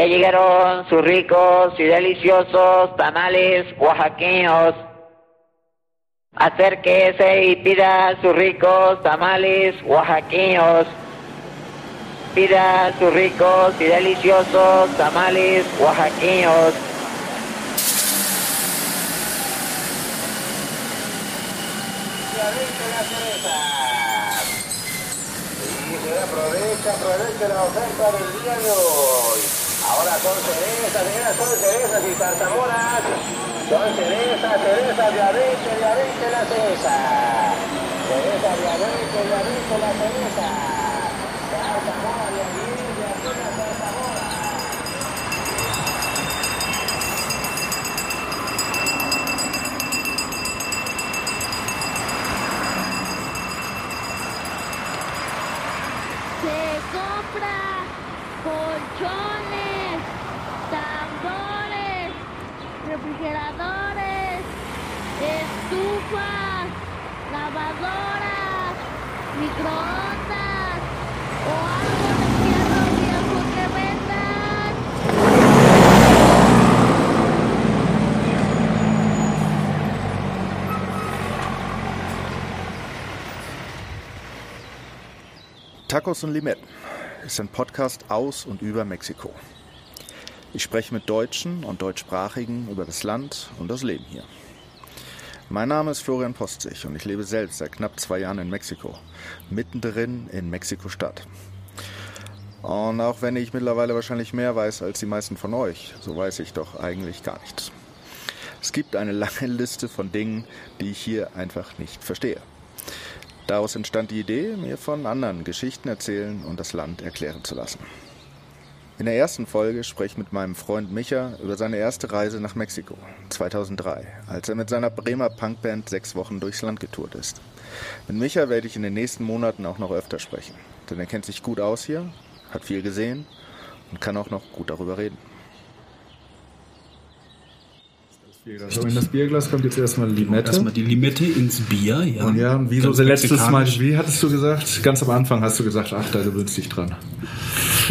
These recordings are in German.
Ya llegaron sus ricos y deliciosos tamales oaxaqueños. Acérquese y pida sus ricos tamales oaxaqueños. Pida sus ricos y deliciosos tamales oaxaqueños. aprovecha, aprovecha la oferta del día de hoy. Ahora son cerezas, cerezas, son cerezas y zarzamoras. Son cerezas, cerezas de a 20, de a 20 la cereza. Cereza de a 20, de a 20 la cereza. De a 10, de a 10 la zarzamora. Se compra colchones, refrigeradores, estufas, lavadoras, microondas o algo de fierro viejo que vendan. Tacos und Limetten ist ein Podcast aus und über Mexiko. Ich spreche mit Deutschen und Deutschsprachigen über das Land und das Leben hier. Mein Name ist Florian Postig und ich lebe selbst seit knapp zwei Jahren in Mexiko, mittendrin in Mexiko-Stadt. Und auch wenn ich mittlerweile wahrscheinlich mehr weiß als die meisten von euch, so weiß ich doch eigentlich gar nichts. Es gibt eine lange Liste von Dingen, die ich hier einfach nicht verstehe. Daraus entstand die Idee, mir von anderen Geschichten erzählen und das Land erklären zu lassen. In der ersten Folge spreche ich mit meinem Freund Micha über seine erste Reise nach Mexiko 2003, als er mit seiner Bremer Punkband sechs Wochen durchs Land getourt ist. Mit Micha werde ich in den nächsten Monaten auch noch öfter sprechen, denn er kennt sich gut aus hier, hat viel gesehen und kann auch noch gut darüber reden. So, in das Bierglas kommt jetzt erstmal Limette. Erstmal die Limette ins Bier, ja. Und ja, wie so letztes Mal, wie hattest du gesagt? Ganz am Anfang hast du gesagt, ach, da gewöhnst dich dran.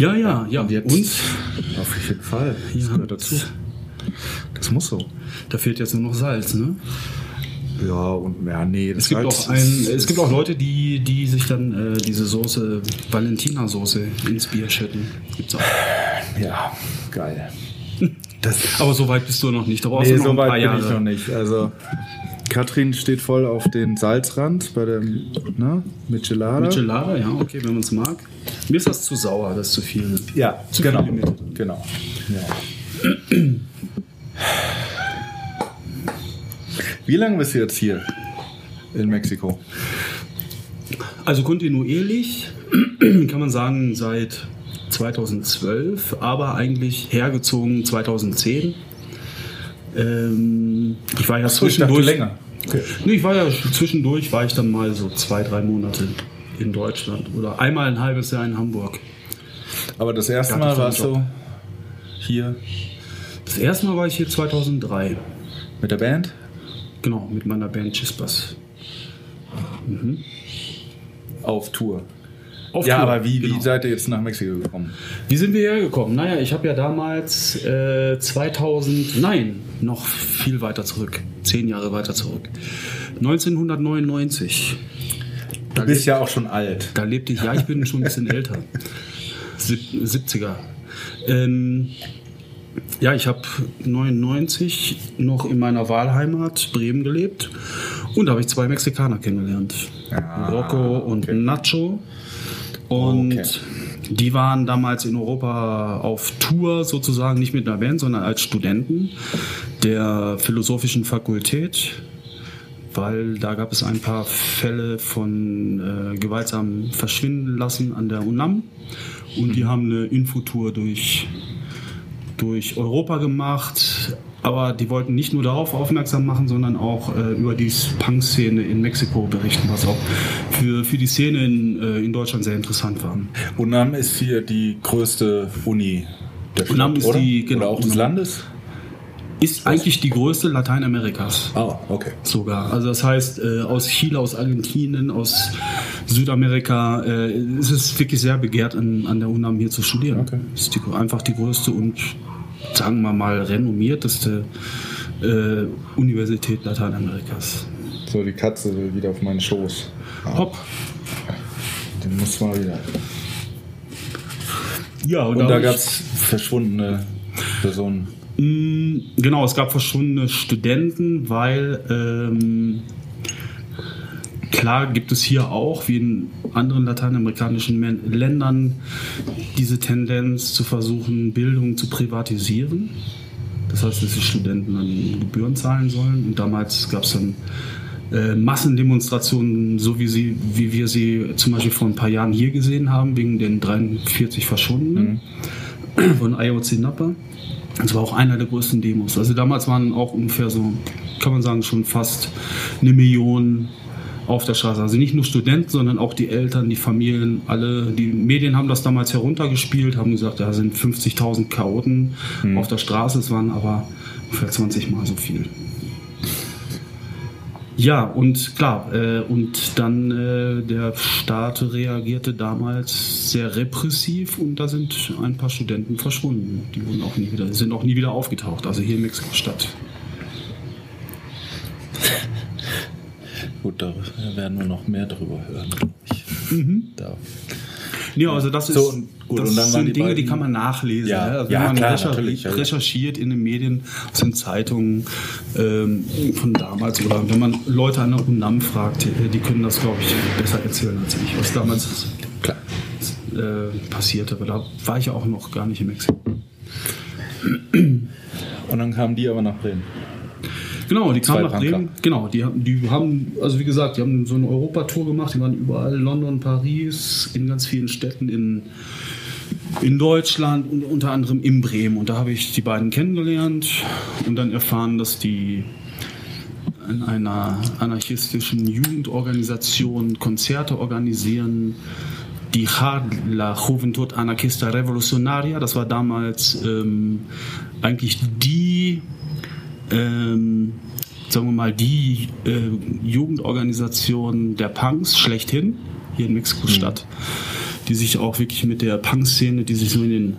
Ja, ja, ja. Und jetzt? Und Auf jeden Fall. Das Ja. gehört dazu. Das muss so. da fehlt jetzt nur noch Salz, ne? Ja, und ja, nee, das Es gibt Salz auch ein, ist- es gibt auch Leute, die, die sich dann äh, diese Soße, Valentina-Soße ins Bier schütten. Gibt's auch. Ja, geil. Das, Aber so weit bist du noch nicht. Da brauchst nee, du noch so weit bin Jahre. ich noch nicht. Also, Katrin steht voll auf den Salzrand bei dem, ne, Michelada. Michelada, ja, okay, wenn man es mag. Mir ist das zu sauer, das ist zu viel. Ja, Zu genau. viel. Genau. Ja. Wie lange bist du jetzt hier in Mexiko? Also kontinuierlich kann man sagen seit 2012, aber eigentlich hergezogen 2010. Ähm, ich war ja dachte zwischendurch länger. Okay. Nee, ich war ja zwischendurch, war ich dann mal so zwei, drei Monate in Deutschland oder einmal ein halbes Jahr in Hamburg. Aber das erste Mal warst du hier Das erste Mal war ich hier 2003, mit der Band? genau, mit meiner Band Chispas. Auf Tour. Auf ja, Tour, aber wie, genau. wie seid ihr jetzt nach Mexiko gekommen? Wie sind wir hergekommen? Naja, ich habe ja damals äh, 2000, nein, noch viel weiter zurück, zehn Jahre weiter zurück. 1999. Du bist ja auch schon alt. Da lebte ich, ja, ich bin schon ein bisschen älter. Sieb, 70er. Ähm, ja, ich habe 99 noch in meiner Wahlheimat Bremen gelebt und da habe ich zwei Mexikaner kennengelernt. Rocco und Nacho. Und Okay. die waren damals in Europa auf Tour sozusagen, nicht mit einer Band, sondern als Studenten der Philosophischen Fakultät weil da gab es ein paar Fälle von äh, gewaltsamen Verschwinden lassen an der UNAM und die haben eine Infotour durch, durch Europa gemacht, aber die wollten nicht nur darauf aufmerksam machen, sondern auch äh, über die Punk-Szene in Mexiko berichten, was auch für, für die Szene in, äh, in Deutschland sehr interessant war. UNAM ist hier die größte Uni der Stadt, UNAM ist oder? die- genau, oder auch des. Landes? Ist eigentlich die größte Lateinamerikas. Ah, okay. sogar. Also das heißt, äh, aus Chile, aus Argentinien, aus Südamerika äh, ist es wirklich sehr begehrt, an, an der UNAM hier zu studieren. Okay. Ist die, einfach die größte und sagen wir mal renommierteste äh, Universität Lateinamerikas. So, die Katze will wieder auf meinen Schoß. Hopp. Den muss mal wieder. Ja, Und da gab es verschwundene Personen. Mm, Genau, es gab verschwundene Studenten, weil ähm, klar gibt es hier auch, wie in anderen lateinamerikanischen Ländern, diese Tendenz zu versuchen, Bildung zu privatisieren. Das heißt, dass die Studenten dann Gebühren zahlen sollen. Und damals gab es dann äh, Massendemonstrationen, so wie, sie, wie wir sie zum Beispiel vor ein paar Jahren hier gesehen haben, wegen den 43 Verschwundenen von Ayotzinapa. Das war auch einer der größten Demos. Also damals waren auch ungefähr so, kann man sagen, schon fast eine Million auf der Straße. Also nicht nur Studenten, sondern auch die Eltern, die Familien, alle. Die Medien haben das damals heruntergespielt, haben gesagt, da sind 50.000 Chaoten auf der Straße. Es waren aber ungefähr 20 Mal so viel. Ja, und klar, äh, und dann äh, der Staat reagierte damals sehr repressiv und da sind ein paar Studenten verschwunden. Die wurden auch nie wieder, sind auch nie wieder aufgetaucht, also hier in Mexiko-Stadt. Gut, da werden wir noch mehr drüber hören. Ich, da. Ja, also das ist So, gut, das sind die Dinge, die beiden- kann man nachlesen. Ja, ne? also ja, wenn man klar, recher natürlich, ja, ja. recherchiert in den Medien, aus den Zeitungen ähm, von damals oder wenn man Leute an der UNAM fragt, die, die können das, glaube ich, besser erzählen als ich, was damals Klar. äh, passierte. Aber da war ich ja auch noch gar nicht in Mexiko. Und dann kamen die aber nach Bremen. Genau, die kamen nach Punker. Bremen. Genau, die, haben- die haben, also wie gesagt, die haben so eine Europatour gemacht. Die waren überall, London, Paris, in ganz vielen Städten in, in Deutschland und unter anderem in Bremen. Und da habe ich die beiden kennengelernt und dann erfahren, dass die in einer anarchistischen Jugendorganisation Konzerte organisieren. Die JAR, La Juventud Anarquista Revolucionaria, das war damals ähm, eigentlich die ähm, sagen wir mal, die äh, Jugendorganisation der Punks schlechthin hier in Mexiko-Stadt, die sich auch wirklich mit der Punk-Szene, die sich so in den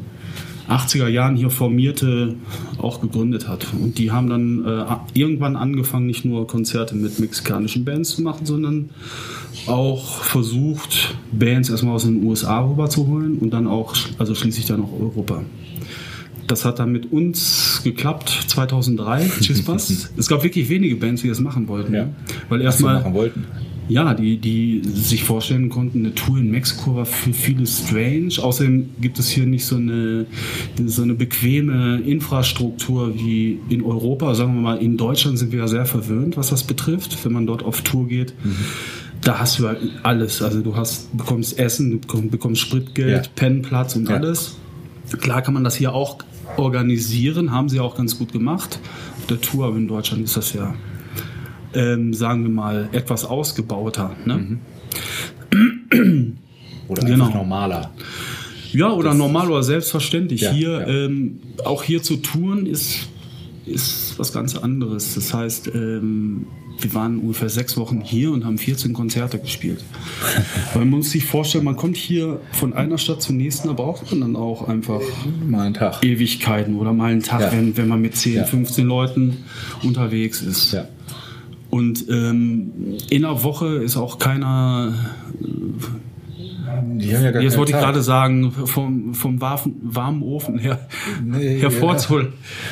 80er Jahren hier formierte, auch gegründet hat. Und die haben dann äh, irgendwann angefangen, nicht nur Konzerte mit mexikanischen Bands zu machen, sondern auch versucht, Bands erstmal aus den USA rüberzuholen und dann auch, also schließlich dann auch Europa. Das hat dann mit uns geklappt, 2003, Chispas. es gab wirklich wenige Bands, die das machen wollten. Ja. ne? Weil erstmal, machen wollten. ja, die, die sich vorstellen konnten, eine Tour in Mexiko war für viele strange. Außerdem gibt es hier nicht so eine, so eine bequeme Infrastruktur wie in Europa. Sagen wir mal, in Deutschland sind wir ja sehr verwöhnt, was das betrifft, wenn man dort auf Tour geht. Da hast du ja alles. Also du hast, bekommst Essen, du bekomm- bekommst Spritgeld, Ja. Pennplatz und Ja. alles. Klar kann man das hier auch organisieren, haben sie auch ganz gut gemacht auf der Tour, in Deutschland ist das ja, ähm, sagen wir mal, etwas ausgebauter. Ne? Oder Genau. einfach normaler. Ja, oder normal oder selbstverständlich. Ja, hier, ja. Ähm, auch hier zu touren ist, ist was ganz anderes. Das heißt, ähm, wir waren ungefähr sechs Wochen hier und haben 14 Konzerte gespielt. Weil man muss sich vorstellen, man kommt hier von einer Stadt zur nächsten, da braucht man dann auch einfach Mal einen Tag. Ewigkeiten oder mal einen Tag, Ja. wenn, wenn man mit 10, Ja. 15 Leuten unterwegs ist. Ja. Und ähm, in einer Woche ist auch keiner, Die haben ja gar jetzt wollte ich gerade sagen, vom, vom warfen, warmen Ofen her Nee, hervorzu,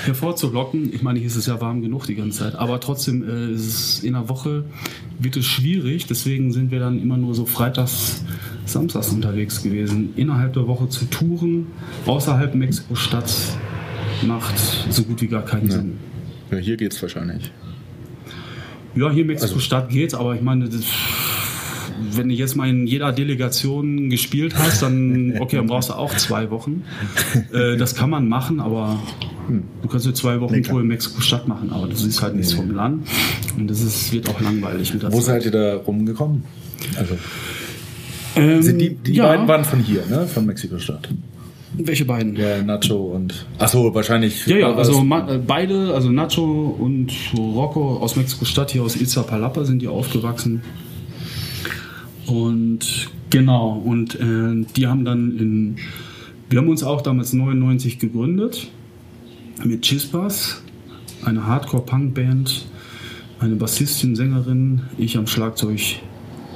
hervorzulocken. Ich meine, hier ist es ja warm genug die ganze Zeit, aber trotzdem äh, ist es in einer Woche wird es schwierig. Deswegen sind wir dann immer nur so freitags, samstags unterwegs gewesen. Innerhalb der Woche zu touren, außerhalb Mexiko-Stadt, macht so gut wie gar keinen Sinn. Ja, hier geht's wahrscheinlich. Ja, hier in Mexiko-Stadt geht's, aber ich meine, das, wenn du jetzt mal in jeder Delegation gespielt hast, dann, okay, dann brauchst du auch zwei Wochen. Äh, das kann man machen, aber du kannst eine zwei Wochen Nee. Tour in Mexiko-Stadt machen, aber du siehst halt nichts vom Land. Und das ist, wird auch langweilig mit der Wo Zeit. seid ihr da rumgekommen? Also, Ähm, die, die ja, beiden waren von hier, ne? Von Mexiko-Stadt. Welche beiden? Ja, Nacho und. Achso, wahrscheinlich. Ja, ja, also äh, beide, also Nacho und Rocco aus Mexiko-Stadt, hier aus Iztapalapa sind die aufgewachsen. Und genau, und äh, die haben dann in, wir haben uns auch damals 99 gegründet mit Chispas, eine Hardcore-Punk-Band, eine Bassistin, Sängerin, ich am Schlagzeug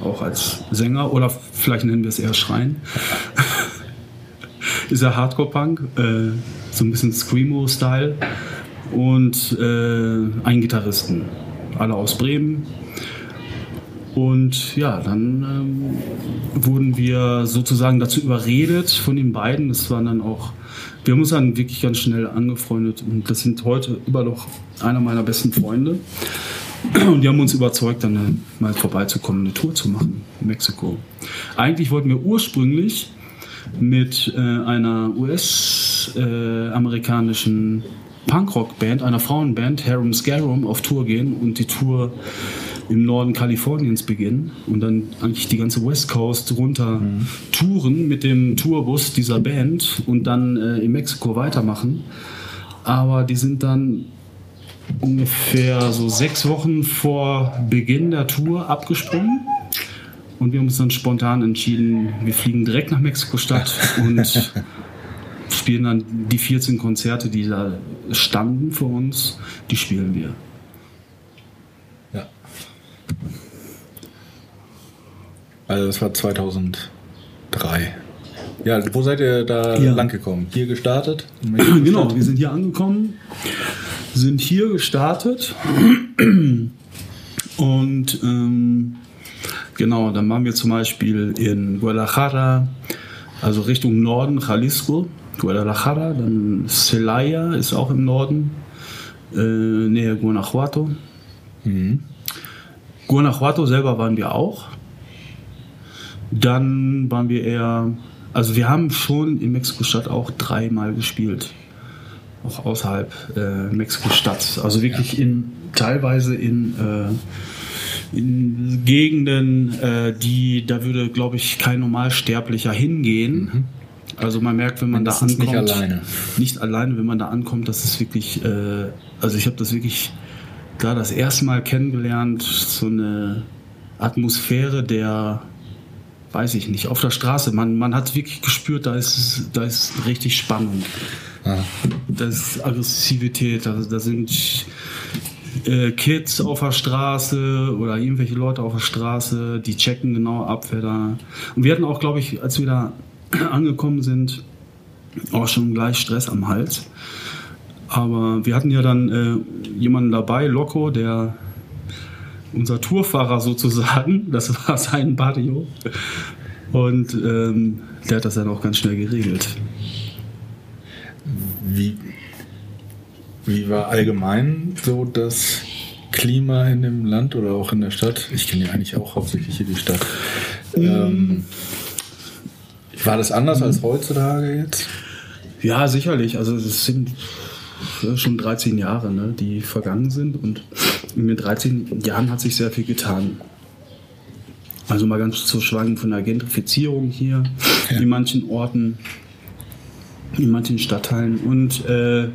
auch als Sänger oder vielleicht nennen wir es eher Schreien. ist ja Hardcore-Punk, äh, so ein bisschen Screamo-Style und äh, einen Gitarristen, alle aus Bremen. Und ja, dann ähm, wurden wir sozusagen dazu überredet von den beiden. Das waren dann auch, wir haben uns dann wirklich ganz schnell angefreundet und das sind heute immer noch einer meiner besten Freunde. Und die haben uns überzeugt, dann äh, mal vorbeizukommen, eine Tour zu machen in Mexiko. Eigentlich wollten wir ursprünglich mit äh, einer US-amerikanischen Punkrock-Band, einer Frauenband, Harum Scarum, auf Tour gehen und die Tour im Norden Kaliforniens beginnen und dann eigentlich die ganze West Coast runter touren mit dem Tourbus dieser Band und dann äh, in Mexiko weitermachen. Aber die sind dann ungefähr so sechs Wochen vor Beginn der Tour abgesprungen. Und wir haben uns dann spontan entschieden, wir fliegen direkt nach Mexiko-Stadt und spielen dann die 14 Konzerte, die da standen für uns, die spielen wir. Also das war 2003. Ja, wo seid ihr da Ja. lang gekommen? Hier gestartet? Genau, wir sind hier angekommen, sind hier gestartet und ähm, genau, dann waren wir zum Beispiel in Guadalajara, also Richtung Norden, Jalisco, Guadalajara, dann Celaya ist auch im Norden, äh, nähe Guanajuato. Guanajuato selber waren wir auch. Dann waren wir eher, also wir haben schon in Mexiko-Stadt auch dreimal gespielt. Auch außerhalb äh, Mexiko-Stadt. Also wirklich in, teilweise in, äh, in Gegenden, äh, die, da würde, glaube ich, kein Normalsterblicher hingehen. Also man merkt, wenn man da Mindestens nicht ankommt. alleine. Nicht alleine, wenn man da ankommt, das ist wirklich, äh, also ich habe das wirklich da das erste Mal kennengelernt, so eine Atmosphäre der, weiß ich nicht, auf der Straße. Man, man hat wirklich gespürt, da ist, da ist richtig Spannung. Da ist Aggressivität, da, da sind äh, Kids auf der Straße oder irgendwelche Leute auf der Straße, die checken genau ab, wer da. Und wir hatten auch, glaube ich, als wir da angekommen sind, auch schon gleich Stress am Hals. Aber wir hatten ja dann äh, jemanden dabei, Loco, der unser Tourfahrer sozusagen, das war sein Barrio. Und ähm, der hat das dann auch ganz schnell geregelt. Wie, wie war allgemein so das Klima in dem Land oder auch in der Stadt? Ich kenne ja eigentlich auch hauptsächlich hier die Stadt. Ähm, war das anders als heutzutage jetzt? Ja, sicherlich. Also es sind schon 13 Jahre, ne, die vergangen sind und in den 13 Jahren hat sich sehr viel getan. Also mal ganz zu schwanken von der Gentrifizierung hier in manchen Orten, in manchen Stadtteilen und äh,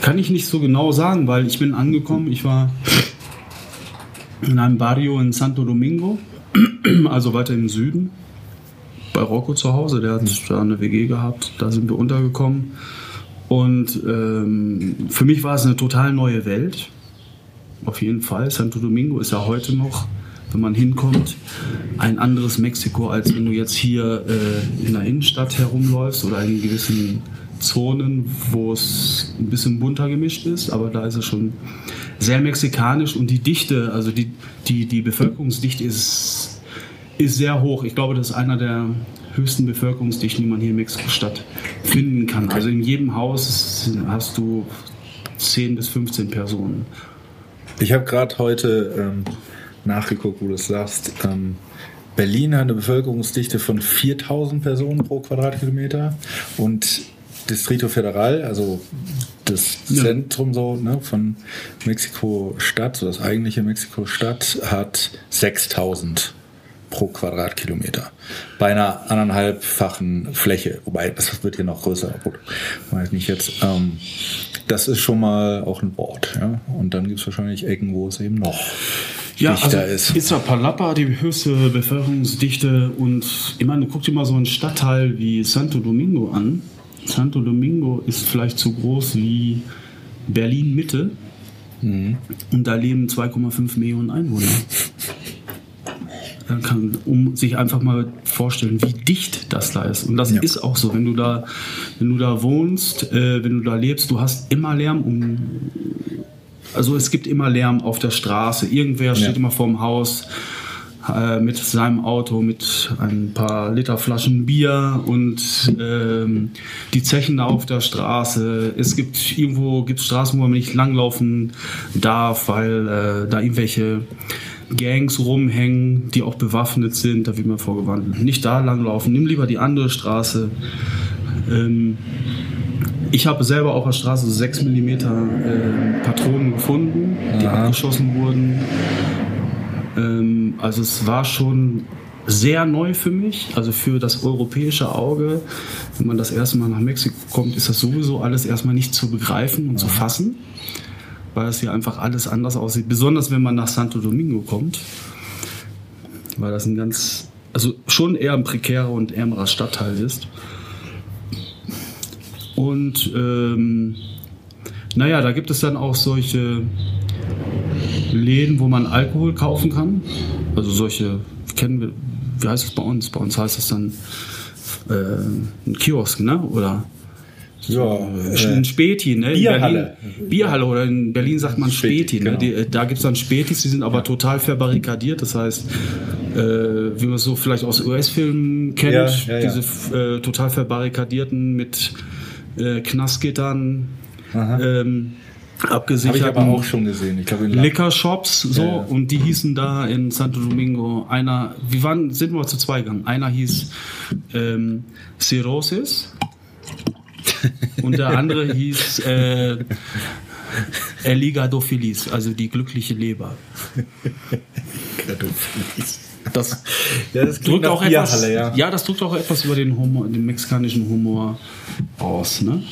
kann ich nicht so genau sagen, weil ich bin angekommen, ich war in einem Barrio in Santo Domingo, also weiter im Süden bei Rocco zu Hause. Der hat da eine WG gehabt. Da sind wir untergekommen. Und ähm, für mich war es eine total neue Welt. Auf jeden Fall. Santo Domingo ist ja heute noch, wenn man hinkommt, ein anderes Mexiko, als wenn du jetzt hier äh, in der Innenstadt herumläufst oder in gewissen Zonen, wo es ein bisschen bunter gemischt ist. Aber da ist es schon sehr mexikanisch und die Dichte, also die, die, die Bevölkerungsdichte ist ist sehr hoch. Ich glaube, das ist einer der höchsten Bevölkerungsdichten, die man hier in Mexiko-Stadt finden kann. Also in jedem Haus hast du 10 bis 15 Personen. Ich habe gerade heute ähm, nachgeguckt, wo du es sagst. Ähm, Berlin hat eine Bevölkerungsdichte von 4000 Personen pro Quadratkilometer und Distrito Federal, also das Ja. Zentrum so ne, von Mexiko-Stadt, so das eigentliche Mexiko-Stadt, hat 6000 pro Quadratkilometer. Bei einer anderthalbfachen Fläche. Wobei, das wird hier noch größer. Gut, weiß nicht jetzt. Ähm, das ist schon mal auch ein Wort. Ja? Und dann gibt es wahrscheinlich Ecken, wo es eben noch Ja, dichter also ist. Iztapalapa, die höchste Bevölkerungsdichte und ich meine, guck dir mal so einen Stadtteil wie Santo Domingo an. Santo Domingo ist vielleicht so groß wie Berlin Mitte Mhm. und da leben 2,5 Millionen Einwohner. Man kann, um sich einfach mal vorstellen, wie dicht das da ist. Und das Ja. ist auch so, wenn du da, wenn du da wohnst, äh, wenn du da lebst, du hast immer Lärm um, also es gibt immer Lärm auf der Straße. Irgendwer steht immer vorm Haus äh, mit seinem Auto, mit ein paar Liter Flaschen Bier und ähm, die Zechen da auf der Straße. Es gibt irgendwo gibt's Straßen, wo man nicht langlaufen darf, weil äh, da irgendwelche Gangs rumhängen, die auch bewaffnet sind. Da wird man vorgewarnt. Nicht da langlaufen, nimm lieber die andere Straße. Ähm, ich habe selber auf der Straße so 6 mm äh, Patronen gefunden, die Aha. abgeschossen wurden. Ähm, also es war schon sehr neu für mich, also für das europäische Auge. Wenn man das erste Mal nach Mexiko kommt, ist das sowieso alles erstmal nicht zu begreifen und zu fassen, weil das hier einfach alles anders aussieht. Besonders wenn man nach Santo Domingo kommt, weil das ein ganz, also schon eher ein prekärer und ärmerer Stadtteil ist. Und ähm, naja, da gibt es dann auch solche Läden, wo man Alkohol kaufen kann. Also solche, kennen wir, wie heißt es bei uns? Bei uns heißt es dann äh, ein Kiosk, ne? Oder Ja, ein äh, Späti, ne? In Bierhalle. Berlin, Bierhalle oder in Berlin sagt man Späti, Späti, ne? genau. Die, äh, da gibt es dann Spätis, die sind aber total verbarrikadiert. Das heißt, äh, wie man es so vielleicht aus US-Filmen kennt, Ja, ja, ja. diese äh, total verbarrikadierten mit äh, Knastgittern ähm, Habe ich abgesichert. aber auch schon gesehen. Ich glaube, in Liquor Shops, so, Ja, ja. und die hießen da in Santo Domingo, einer, wir waren, sind wir zu zwei gegangen. Einer hieß ähm, Cirrhosis und der andere hieß äh, El Hígado Feliz, also die glückliche Leber. Das Ja, das drückt auch etwas, ja. ja. das drückt auch etwas über den Humor, den mexikanischen Humor aus, ne?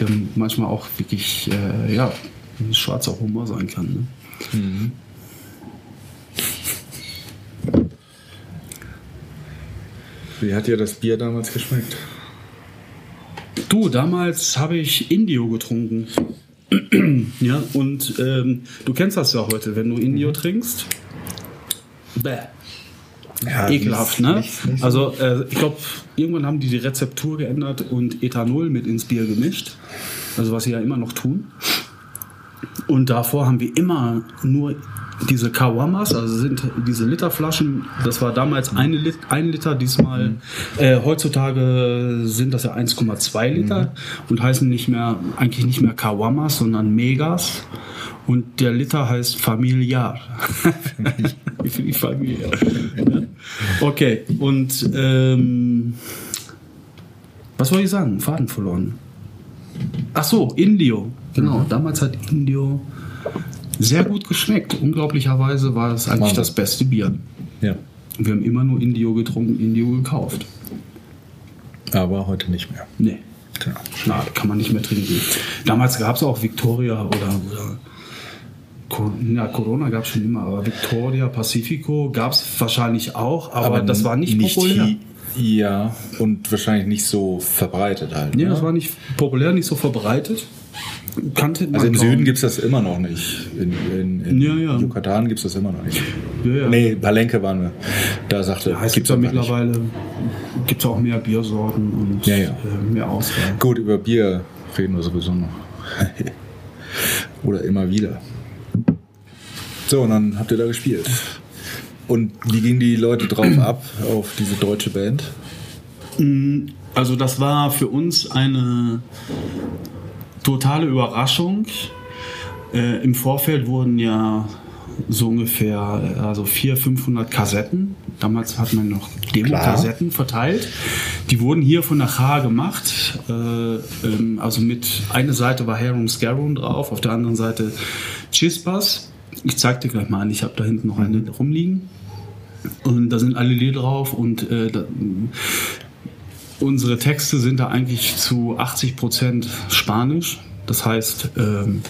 Der manchmal auch wirklich, äh, ja, ein schwarzer Humor sein kann, ne? Wie hat dir das Bier damals geschmeckt? Du, damals habe ich Indio getrunken. ja, und ähm, du kennst das ja heute, wenn du Indio trinkst. Bäh. Ja, Ekelhaft, nicht- ne? nicht- nicht so- also, äh, ich glaube, irgendwann haben die die Rezeptur geändert und Ethanol mit ins Bier gemischt. Also, was sie ja immer noch tun. Und davor haben wir immer nur diese Kawamas, also sind diese Literflaschen, das war damals eine Lit ein Liter, diesmal, äh, heutzutage sind das ja 1,2 Liter und heißen nicht mehr, eigentlich nicht mehr Kawamas, sondern Megas. Und der Liter heißt Familiar. Für die Familie. Okay, und ähm, was wollte ich sagen? Faden verloren. Ach so, Indio. Genau, damals hat Indio sehr gut geschmeckt. Unglaublicherweise war es eigentlich Wahnsinn. das beste Bier. Ja, Wir haben immer nur Indio getrunken, Indio gekauft. aber heute nicht mehr. Nee, Genau. schade, kann man nicht mehr trinken. Damals gab es auch Victoria oder, oder ja, Corona gab es schon immer, aber Victoria, Pacifico gab es wahrscheinlich auch, aber, das war nicht, populär. hi- Ja, und wahrscheinlich nicht so verbreitet halt. Nee, ne? das war nicht populär, nicht so verbreitet. Kannte man Also im kaum. Süden gibt es das immer noch nicht. In, in, in Ja, ja. Yucatan gibt es das immer noch nicht. Ja, ja. Nee, Palenque waren wir. Da sagte, Ja, es gibt ja aber nicht. mittlerweile gibt's auch mehr Biersorten und Ja, ja. Äh, mehr Auswahl. Gut, über Bier reden wir sowieso noch. Oder immer wieder. So, und dann habt ihr da gespielt. Und wie gingen die Leute drauf ab, auf diese deutsche Band? Also das war für uns eine totale Überraschung. Äh, Im Vorfeld wurden ja so ungefähr also 400, 500 Kassetten. Damals hat man noch Demo-Kassetten verteilt. Die wurden hier von der H gemacht. Äh, ähm, also mit eine Seite war Harum Scarum drauf, auf der anderen Seite Chispas. Ich zeig dir gleich mal an, ich habe da hinten noch eine rumliegen. Und da sind alle Lieder drauf und äh, unsere Texte sind da eigentlich zu 80 Prozent Spanisch. Das heißt, ähm,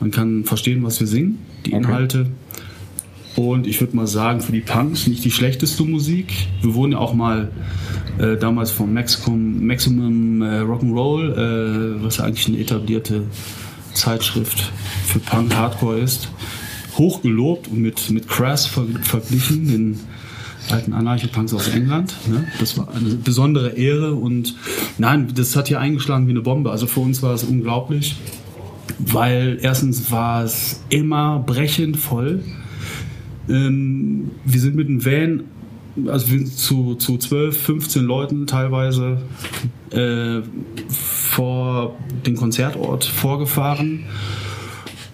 man kann verstehen, was wir singen, die Okay. Inhalte. Und ich würde mal sagen, für die Punks nicht die schlechteste Musik. Wir wurden ja auch mal äh, damals vom Maximum, Maximum äh, Rock'n'Roll, äh, was ja eigentlich eine etablierte Zeitschrift für Punk Hardcore ist, hochgelobt und mit, mit Crass ver verglichen, den alten Anarcho-Punks aus England. Ne? Das war eine besondere Ehre und nein, das hat hier eingeschlagen wie eine Bombe. Also für uns war es unglaublich, weil erstens war es immer brechend voll. Ähm, wir sind mit dem Van, also wir sind zu, zu 12, 15 Leuten teilweise äh, vor den Konzertort vorgefahren.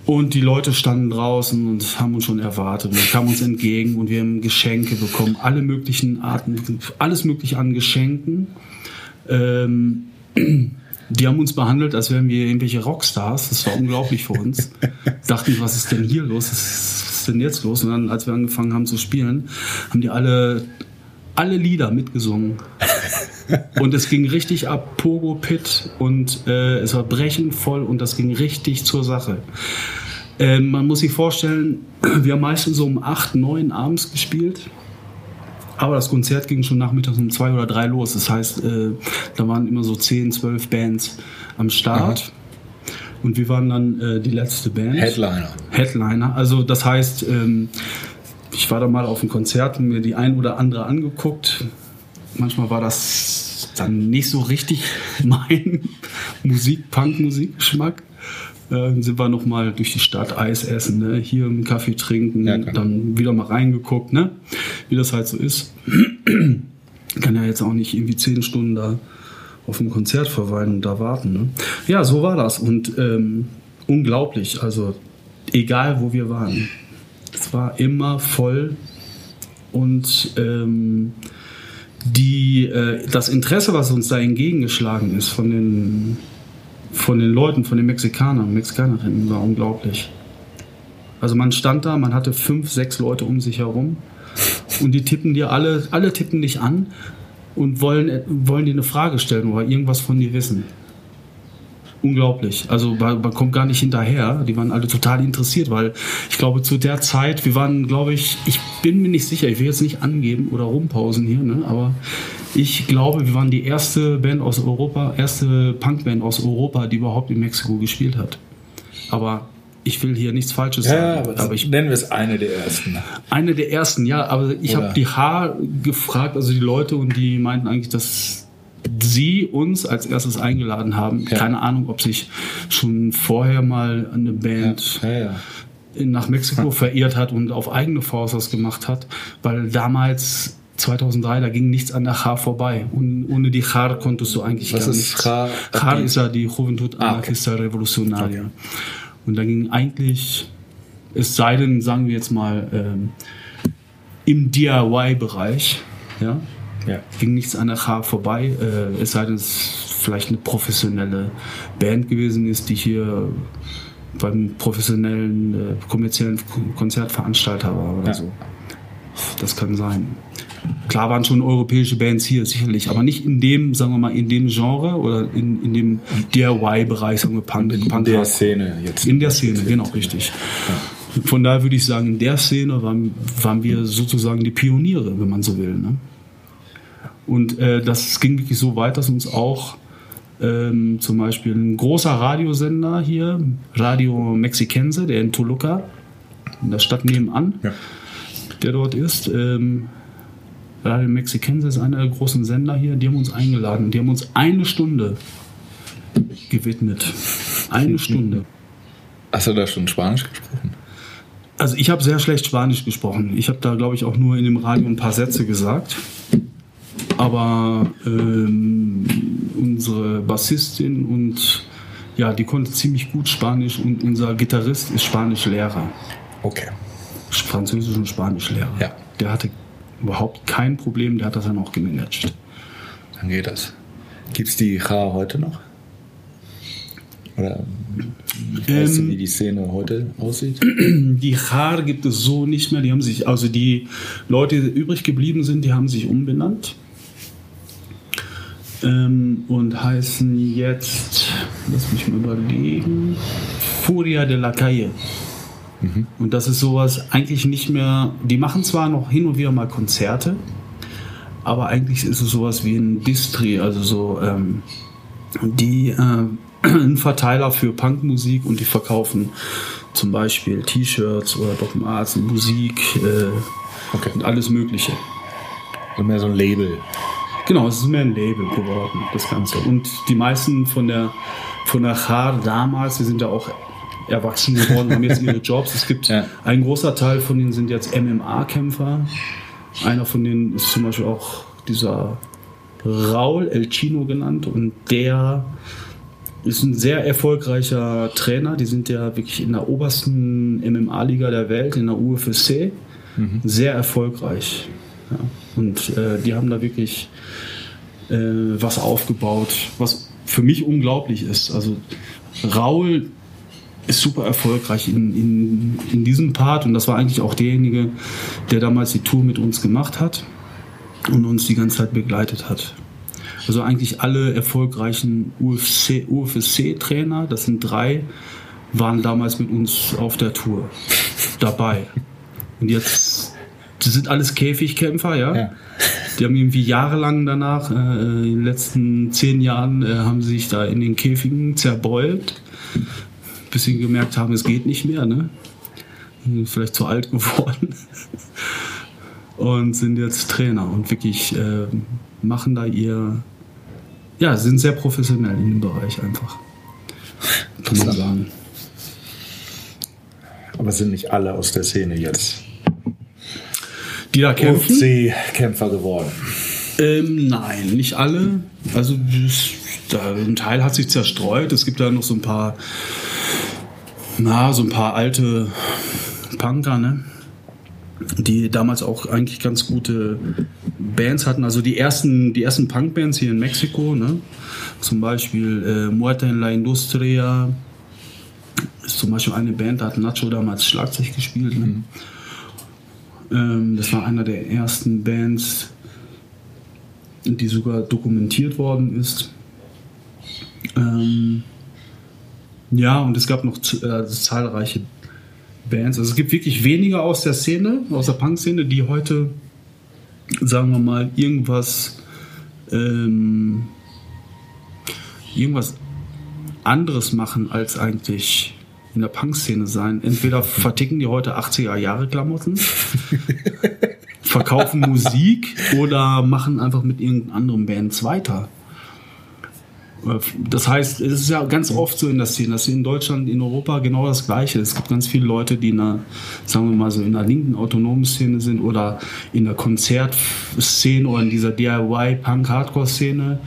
Und die Leute standen draußen und haben uns schon erwartet und kamen uns entgegen und wir haben Geschenke bekommen, alle möglichen Arten, alles mögliche an Geschenken. Ähm, die haben uns behandelt, als wären wir irgendwelche Rockstars. Das war unglaublich für uns. Dachten, was ist denn hier los? Was ist denn jetzt los? Und dann, als wir angefangen haben zu spielen, haben die alle, alle Lieder mitgesungen. Und es ging richtig ab, Pogo Pit und äh, es war brechend voll und das ging richtig zur Sache. Ähm, man muss sich vorstellen, wir haben meistens so um 8, 9 abends gespielt. Aber das Konzert ging schon nachmittags um zwei oder drei los. Das heißt, äh, da waren immer so 10, 12 Bands am Start. Und wir waren dann äh, die letzte Band. Headliner. Headliner. Also das heißt, ähm, ich war da mal auf einem Konzert und mir die ein oder andere angeguckt. Manchmal war das dann nicht so richtig mein Musik, Punk-Musikgeschmack. Äh, Dann sind wir noch mal durch die Stadt Eis essen, ne? hier einen Kaffee trinken, Ja, klar. dann wieder mal reingeguckt, ne? wie das halt so ist. Kann ja jetzt auch nicht irgendwie zehn Stunden da auf ein Konzert verweilen und da warten. Ne? Ja, so war das und ähm, unglaublich. Also egal, wo wir waren, es war immer voll und ähm, die, äh, das Interesse, was uns da entgegengeschlagen ist von den, von den Leuten, von den Mexikanern, Mexikanerinnen, war unglaublich. Also man stand da, man hatte fünf, sechs Leute um sich herum und die tippen dir alle, alle tippen dich an und wollen, wollen dir eine Frage stellen oder irgendwas von dir wissen. Unglaublich. Also man, man kommt gar nicht hinterher. Die waren alle total interessiert, weil ich glaube, zu der Zeit, wir waren, glaube ich, ich bin mir nicht sicher, ich will jetzt nicht angeben oder rumpausen hier, ne? aber ich glaube, wir waren die erste Band aus Europa, erste Punkband aus Europa, die überhaupt in Mexiko gespielt hat. Aber ich will hier nichts Falsches Ja, sagen. aber, ich nennen wir es eine der ersten. eine der ersten, ja, aber ich habe die H gefragt, also die Leute, und die meinten eigentlich, dass sie uns als erstes eingeladen haben. Ja. Keine Ahnung, ob sich schon vorher mal eine Band Ja, ja. nach Mexiko verirrt hat und auf eigene Faust das gemacht hat, weil damals 2003, da ging nichts an der H vorbei. Und ohne die H konntest du eigentlich Was gar ist nichts. H? H ist ja die Juventud Ah, okay. Anarchista Revolucionaria. Und da ging eigentlich, es sei denn, sagen wir jetzt mal, ähm, im DIY-Bereich, ja, ja. ging nichts an der H vorbei, äh, es sei denn, es vielleicht eine professionelle Band gewesen ist, die hier beim professionellen, äh, kommerziellen Konzertveranstalter war oder Ja. so. Das kann sein. Klar waren schon europäische Bands hier, sicherlich, aber nicht in dem, sagen wir mal, in dem Genre oder in, in dem DIY-Bereich, sagen wir Punk, In Punk der Szene jetzt. in der Szene, genau, richtig. Von daher würde ich sagen, in der Szene waren, waren wir sozusagen die Pioniere, wenn man so will. Ne? Und äh, das ging wirklich so weit, dass uns auch ähm, zum Beispiel ein großer Radiosender hier, Radio Mexicense, der in Toluca, in der Stadt nebenan, Ja. der dort ist, ähm, Radio Mexicense ist einer der großen Sender hier, die haben uns eingeladen. Die haben uns eine Stunde gewidmet. Eine Stunde. Hast du da schon Spanisch gesprochen? Also ich habe sehr schlecht Spanisch gesprochen. Ich habe da, glaube ich, auch nur in dem Radio ein paar Sätze gesagt. Aber ähm, unsere Bassistin und ja, die konnte ziemlich gut Spanisch und unser Gitarrist ist Spanischlehrer. Okay. Französisch und Spanischlehrer. Ja. Der hatte überhaupt kein Problem, der hat das dann auch gemanagt. Dann geht das. Gibt es die H heute noch? Oder Weißt du, Ähm, wie die Szene heute aussieht? Die Haar gibt es so nicht mehr. Die haben sich, also die Leute, die übrig geblieben sind, die haben sich umbenannt. Ähm, und heißen jetzt, lass mich mal überlegen, Furia de la Calle. Und das ist sowas eigentlich nicht mehr, die machen zwar noch hin und wieder mal Konzerte, aber eigentlich ist es sowas wie ein Distri, also so ähm, die äh, ein Verteiler für Punkmusik und die verkaufen zum Beispiel T-Shirts oder Dogmarts, Musik äh, Okay. und alles Mögliche. So mehr so ein Label. Genau, es ist mehr ein Label geworden, das Ganze. Und die meisten von der von der Char damals, die sind ja auch erwachsen geworden, haben jetzt ihre Jobs. Es gibt Ja. ein großer Teil von denen sind jetzt MMA-Kämpfer. Einer von denen ist zum Beispiel auch dieser Raul El Chino genannt und der ist ein sehr erfolgreicher Trainer. Die sind ja wirklich in der obersten MMA-Liga der Welt, in der UFC, sehr erfolgreich. Ja. Und äh, die haben da wirklich äh, was aufgebaut, was für mich unglaublich ist. Also Raul ist super erfolgreich in, in, in diesem Part und das war eigentlich auch derjenige, der damals die Tour mit uns gemacht hat und uns die ganze Zeit begleitet hat. Also eigentlich alle erfolgreichen UFC, UFC-Trainer, das sind drei, waren damals mit uns auf der Tour dabei. Und jetzt, das sind alles Käfigkämpfer, ja. Ja. Die haben irgendwie jahrelang danach, äh, in den letzten zehn Jahren, äh, haben sie sich da in den Käfigen zerbeult, bis sie gemerkt haben, es geht nicht mehr, ne? Vielleicht zu alt geworden. Und sind jetzt Trainer und wirklich äh, machen da ihr, ja, sind sehr professionell in dem Bereich einfach. Kann man sagen. Aber sind nicht alle aus der Szene jetzt Die da kämpfen? UFC-Kämpfer geworden. Ähm, nein, nicht alle. Also ein Teil hat sich zerstreut. Es gibt da noch so ein paar, na, so ein paar alte Punker, ne? Die damals auch eigentlich ganz gute Bands hatten. Also die ersten, die ersten Punkbands hier in Mexiko, ne? Zum Beispiel äh, Muerta en la Industria. Ist zum Beispiel eine Band, da hat Nacho damals Schlagzeug gespielt. Ne? Ähm, das war einer der ersten Bands, die sogar dokumentiert worden ist. Ähm, ja, und es gab noch äh, zahlreiche Bands. Also es gibt wirklich wenige aus der Szene, aus der Punk-Szene, die heute, sagen wir mal, irgendwas, ähm, irgendwas anderes machen als eigentlich in der Punk-Szene sein. Entweder verticken die heute 80er-Jahre-Klamotten, verkaufen Musik oder machen einfach mit irgendeinen anderen Bands weiter. Das heißt, es ist ja ganz oft so in der Szene, dass in Deutschland, in Europa genau das Gleiche. Es gibt ganz viele Leute, die in einer, sagen wir mal so, in der linken autonomen Szene sind oder in der Konzertszene oder in dieser DIY-Punk-Hardcore-Szene.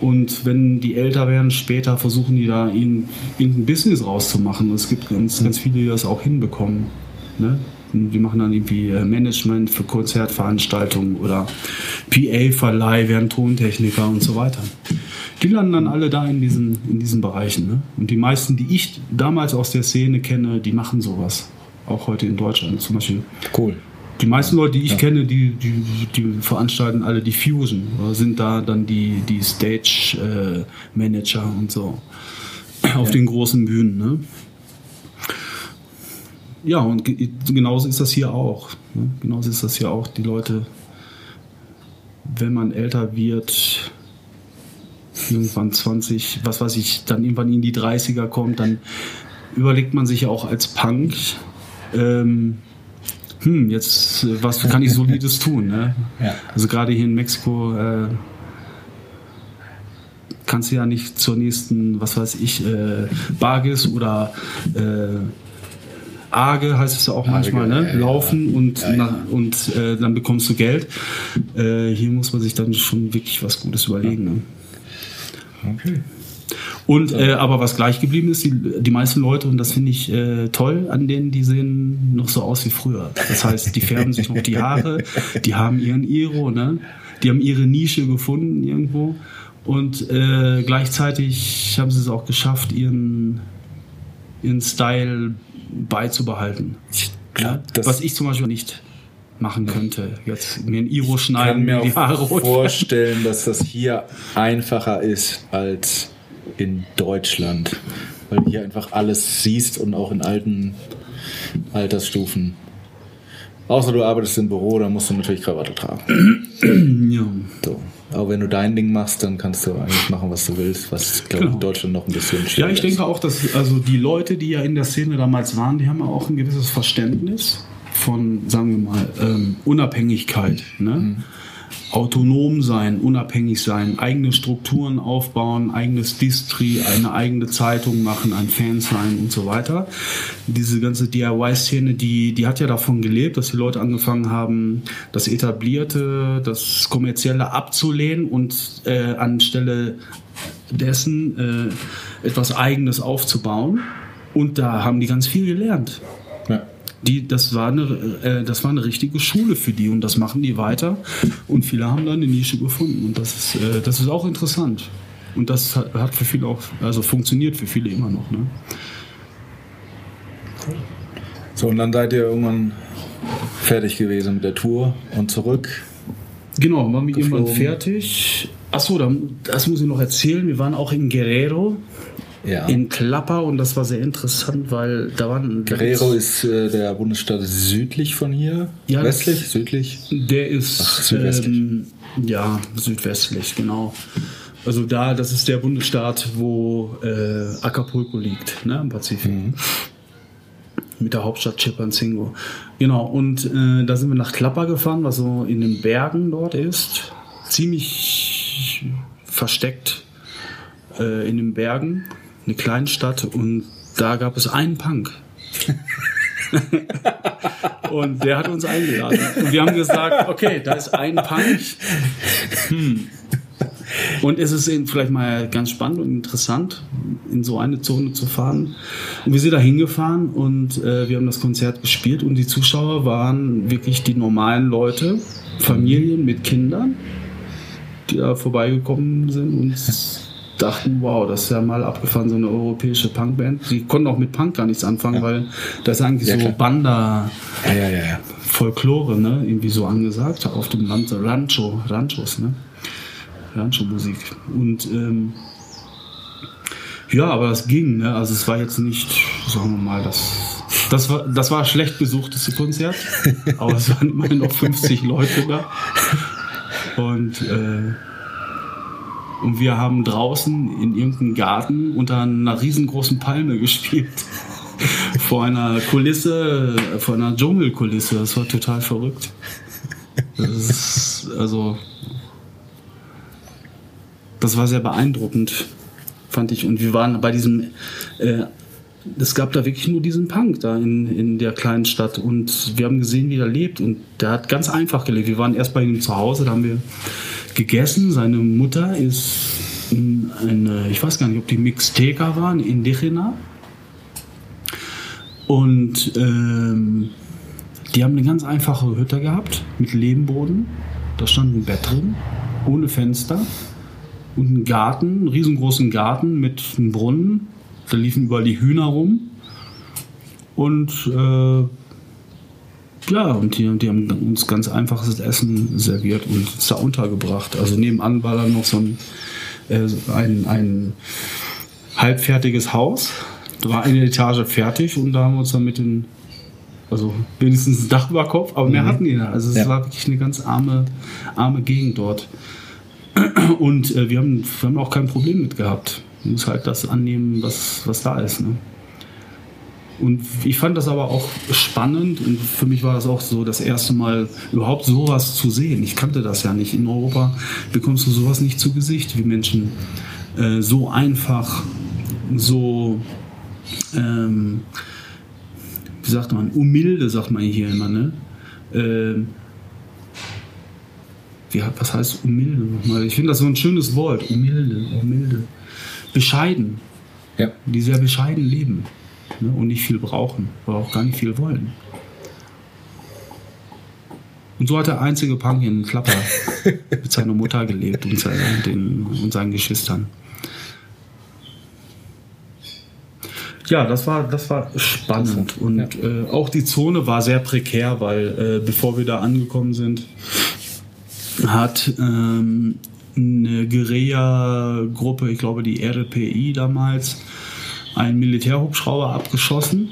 Und wenn die älter werden, später versuchen die da irgendein irgendein Business rauszumachen. Und es gibt ganz, ganz viele, die das auch hinbekommen. Ne? Die machen dann irgendwie äh, Management für Konzertveranstaltungen oder PA-Verleih, werden Tontechniker und so weiter. Die landen dann alle da in diesen, in diesen Bereichen. Ne? Und die meisten, die ich damals aus der Szene kenne, die machen sowas. Auch heute in Deutschland zum Beispiel. Cool. Die meisten Leute, die ich kenne, die, die, die veranstalten alle die Fusion. Sind da dann die, die Stage-Manager und so. Auf den großen Bühnen. Ne? Ja, und ge- genauso ist das hier auch. Ne? Genauso ist das hier auch. Die Leute, wenn man älter wird, irgendwann 20, was weiß ich, dann irgendwann in die 30er kommt, dann überlegt man sich ja auch als Punk, ähm, hm, jetzt, äh, was kann ich Solides tun? Ne? Ja. Also gerade hier in Mexiko äh, kannst du ja nicht zur nächsten, was weiß ich, äh, Bargis oder äh, Arge heißt es ja auch manchmal, ja, ne? laufen und, Ja, ja. und äh, dann bekommst du Geld. Äh, hier muss man sich dann schon wirklich was Gutes überlegen. Ne? Okay. Und äh, aber was gleich geblieben ist, die, die meisten Leute, und das finde ich äh, toll an denen, die sehen noch so aus wie früher. Das heißt, die färben sich noch die Haare, die haben ihren Iro, ne? Die haben ihre Nische gefunden irgendwo. Und äh, gleichzeitig haben sie es auch geschafft, ihren ihren Style beizubehalten. glaub, das- Was ich zum Beispiel nicht machen könnte. Jetzt mir ein Iro Ich kann schneiden, mir die Haare vorstellen, dass das hier einfacher ist als in Deutschland. Weil du hier einfach alles siehst und auch in alten Altersstufen. Außer du arbeitest im Büro, dann musst du natürlich Krawatte tragen. Ja. So. Aber wenn du dein Ding machst, dann kannst du eigentlich machen, was du willst, was, glaube ich, Genau. in Deutschland noch ein bisschen Ja, schwieriger ich denke ist. auch, dass also die Leute, die ja in der Szene damals waren, die haben ja auch ein gewisses Verständnis von, sagen wir mal, ähm, Unabhängigkeit. Ne? Autonom sein, unabhängig sein, eigene Strukturen aufbauen, eigenes Distri, eine eigene Zeitung machen, ein Fan sein und so weiter. Diese ganze DIY-Szene, die, die hat ja davon gelebt, dass die Leute angefangen haben, das Etablierte, das Kommerzielle abzulehnen und äh, anstelle dessen äh, etwas Eigenes aufzubauen. Und da haben die ganz viel gelernt. Die, das, war eine, äh, das war eine richtige Schule für die und das machen die weiter. Und viele haben da eine Nische gefunden. Und das ist, äh, das ist auch interessant. Und das hat, für viele auch, also funktioniert für viele immer noch. Ne? So, und dann seid ihr irgendwann fertig gewesen mit der Tour und zurück. Genau, waren wir irgendwann fertig. Achso, das muss ich noch erzählen. Wir waren auch in Guerrero, Ja. in Klapper und das war sehr interessant, weil da waren. Guerrero ist äh, der Bundesstaat südlich von hier. Ja, Westlich? Südlich? Der ist Ach, südwestlich. Ähm, ja, südwestlich, genau. Also da, das ist der Bundesstaat, wo äh, Acapulco liegt, ne, am Pazifik. Mit der Hauptstadt Chilpancingo. Genau, und äh, da sind wir nach Klapper gefahren, was so in den Bergen dort ist. Ziemlich versteckt äh, in den Bergen. Eine Kleinstadt und da gab es einen Punk. Und der hat uns eingeladen. Und wir haben gesagt, okay, da ist ein Punk. Hm. Und es ist eben vielleicht mal ganz spannend und interessant, in so eine Zone zu fahren. Und wir sind da hingefahren und äh, wir haben das Konzert gespielt und die Zuschauer waren wirklich die normalen Leute, Familien mit Kindern, die da vorbeigekommen sind und dachten, wow, das ist ja mal abgefahren, so eine europäische Punkband. Die konnten auch mit Punk gar nichts anfangen, weil das ist eigentlich Ja, so. Banda, Ja, ja, ja. ja. Folklore, ne? Irgendwie so angesagt auf dem Land, Rancho, Ranchos, ne? Rancho-Musik. Und ähm, ja, aber das ging, ne? Also es war jetzt nicht, sagen wir mal, das. Das war, das war schlecht besuchteste Konzert, aber es waren immerhin noch 50 Leute da. Und, äh, und wir haben draußen in irgendeinem Garten unter einer riesengroßen Palme gespielt. vor einer Kulisse, vor einer Dschungelkulisse. Das war total verrückt. Das ist, also, das war sehr beeindruckend, fand ich. Und wir waren bei diesem, äh, es gab da wirklich nur diesen Punk da in, in der kleinen Stadt und wir haben gesehen, wie er lebt und der hat ganz einfach gelebt. Wir waren erst bei ihm zu Hause, da haben wir gegessen. Seine Mutter ist ein- eine, ich weiß gar nicht, ob die Mixteca waren, Indigena. Und ähm, die haben eine ganz einfache Hütte gehabt mit Lehmboden. Da stand ein Bett drin, ohne Fenster. Und ein Garten, einen riesengroßen Garten mit einem Brunnen. Da liefen überall die Hühner rum. Und äh, ja, und die, die haben uns ganz einfaches Essen serviert und uns da untergebracht. Also nebenan war dann noch so ein, äh, ein, ein halbfertiges Haus. Da war eine Etage fertig und da haben wir uns dann mit den, also wenigstens ein Dach über Kopf, aber mehr hatten die da. Also es Ja. war wirklich eine ganz arme, arme Gegend dort. Und äh, wir, haben, wir haben auch kein Problem mit gehabt. Man muss halt das annehmen, was, was da ist. Ne? Und ich fand das aber auch spannend und für mich war das auch so das erste Mal überhaupt sowas zu sehen. Ich kannte das ja nicht. In Europa bekommst du sowas nicht zu Gesicht, wie Menschen äh, so einfach, so, ähm, wie sagt man, humilde, sagt man hier immer, ne? Ähm, wie, was heißt humilde nochmal? Ich finde das so ein schönes Wort, humilde, humilde. Bescheiden Ja. die sehr bescheiden leben ne, und nicht viel brauchen oder auch gar nicht viel wollen. Und so hat der einzige Punk in Klapper mit seiner Mutter gelebt und, seinen, den, und seinen Geschwistern. Ja, das war, das war spannend. Und äh, auch die Zone war sehr prekär, weil äh, bevor wir da angekommen sind, hat ähm, eine Guerilla-Gruppe, ich glaube die RPI damals, einen Militärhubschrauber abgeschossen.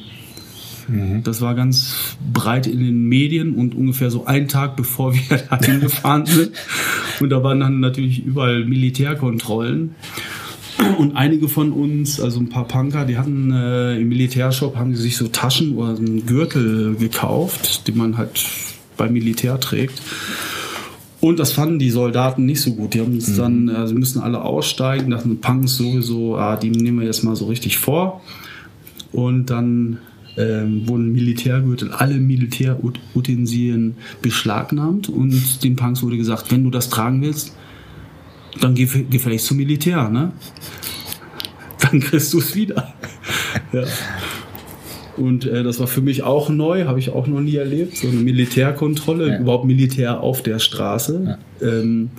Das war ganz breit in den Medien und ungefähr so einen Tag bevor wir da hingefahren sind. Und da waren dann natürlich überall Militärkontrollen. Und einige von uns, also ein paar Punker, die hatten äh, im Militärshop, haben die sich so Taschen oder einen Gürtel gekauft, den man halt beim Militär trägt. Und das fanden die Soldaten nicht so gut. Die haben uns dann, äh, sie müssen alle aussteigen, dachten Punks sowieso, ah, die nehmen wir jetzt mal so richtig vor. Und dann ähm, wurden Militärgürtel, alle Militärutensilien beschlagnahmt und den Punks wurde gesagt, wenn du das tragen willst, dann geh gefälligst zum Militär, ne? Dann kriegst du es wieder. ja. Und äh, das war für mich auch neu, habe ich auch noch nie erlebt, so eine Militärkontrolle, Ja. überhaupt Militär auf der Straße. Ähm,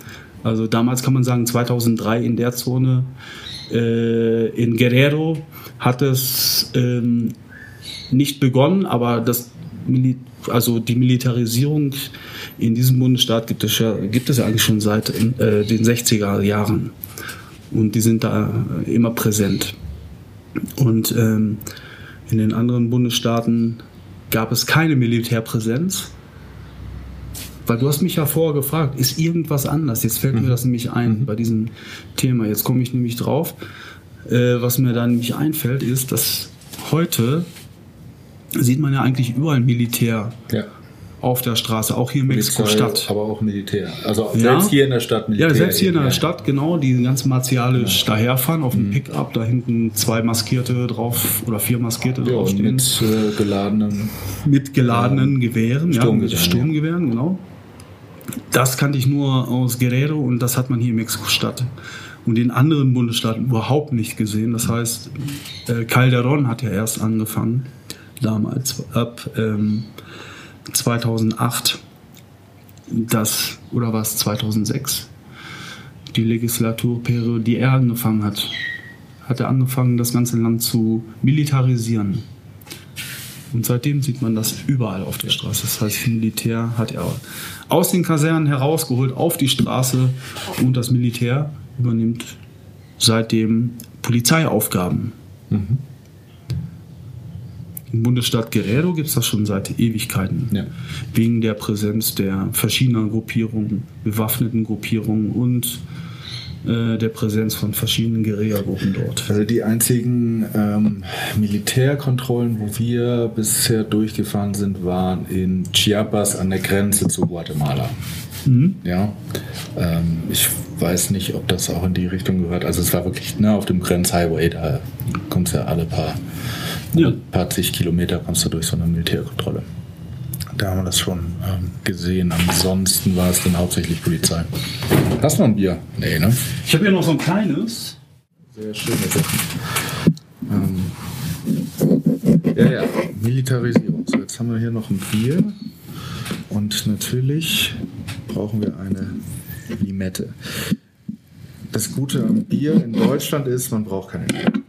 also damals kann man sagen, 2003 in der Zone äh, in Guerrero hat es ähm, nicht begonnen, aber das Mili also die Militarisierung in diesem Bundesstaat gibt es ja, gibt es ja eigentlich schon seit äh, den 60er Jahren. Und die sind da immer präsent. Und ähm, in den anderen Bundesstaaten gab es keine Militärpräsenz. Weil du hast mich ja vorher gefragt, ist irgendwas anders? Jetzt fällt mir das nämlich ein bei diesem Thema. Jetzt komme ich nämlich drauf. Äh, was mir da nämlich einfällt, ist, dass heute sieht man ja eigentlich überall Militär Ja. Auf der Straße, auch hier in Mexiko-Stadt. Aber auch Militär. Also Ja. selbst hier in der Stadt Militär. Ja, selbst hier in der Ja. Stadt, genau, die ganz martialisch daherfahren auf dem Pickup, da hinten zwei Maskierte drauf oder vier Maskierte Ja, draufstehen. mit äh, geladenem. mit geladenen Gewehren, ja, mit Sturmgewehren, Sturmgewehren, genau. Das kannte ich nur aus Guerrero und das hat man hier in Mexiko-Stadt und in anderen Bundesstaaten überhaupt nicht gesehen. Das heißt, äh, Calderon hat ja erst angefangen, damals ab ähm, 2008, das, oder was, 2006, die Legislaturperiode, die er angefangen hat, hat er angefangen, das ganze Land zu militarisieren. Und seitdem sieht man das überall auf der Straße. Das heißt, Militär hat er aus den Kasernen herausgeholt auf die Straße und das Militär übernimmt seitdem Polizeiaufgaben. Im Bundesstaat Guerrero gibt es das schon seit Ewigkeiten. Ja. Wegen der Präsenz der verschiedenen Gruppierungen, bewaffneten Gruppierungen und äh, der Präsenz von verschiedenen Guerillagruppen dort. Also die einzigen ähm, Militärkontrollen, wo wir bisher durchgefahren sind, waren in Chiapas an der Grenze zu Guatemala. Ja, ähm, ich weiß nicht, ob das auch in die Richtung gehört. Also es war wirklich ne, auf dem Grenzhighway, da kommst ja alle paar, Ja. paar zig Kilometer kommst du durch so eine Militärkontrolle. Da haben wir das schon ähm, gesehen. Ansonsten war es dann hauptsächlich Polizei. Hast du noch ein Bier? Nee, ne? Ich habe hier noch so ein kleines. Sehr schöne Sachen. Ähm, ja, ja, Militarisierung. So, jetzt haben wir hier noch ein Bier. Und natürlich brauchen wir eine Limette. Das Gute am Bier in Deutschland ist, man braucht keine Limette.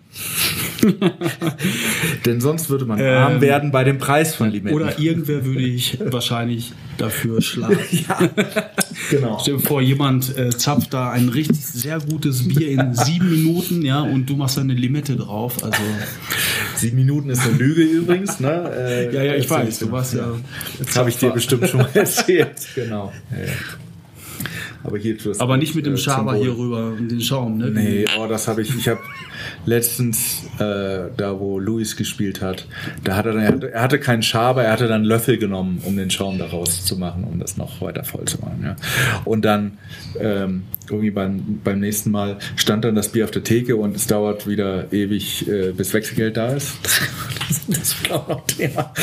Denn sonst würde man arm werden bei dem Preis von Limetten. Oder irgendwer würde ich wahrscheinlich dafür schlagen. genau. Stell dir vor, jemand äh, zapft da ein richtig sehr gutes Bier in sieben Minuten, ja, und du machst da eine Limette drauf. Also, Sieben Minuten ist eine Lüge übrigens, ne? Äh, ja, ja, ich weiß, du warst ja. Das habe ich dir bestimmt schon mal erzählt. genau. Ja, ja. Aber hier tust Aber nicht mit dem äh, Schaber hier rüber und den Schaum, ne? Nee, oh, das habe ich. Ich habe letztens äh, da, wo Luis gespielt hat, da hat er, dann, er hatte, er hatte keinen Schaber, er hatte dann Löffel genommen, um den Schaum daraus zu machen, um das noch weiter voll zu machen. Ja. Und dann ähm, irgendwie beim, beim nächsten Mal stand dann das Bier auf der Theke und es dauert wieder ewig, äh, bis Wechselgeld da ist. das war auch noch Thema.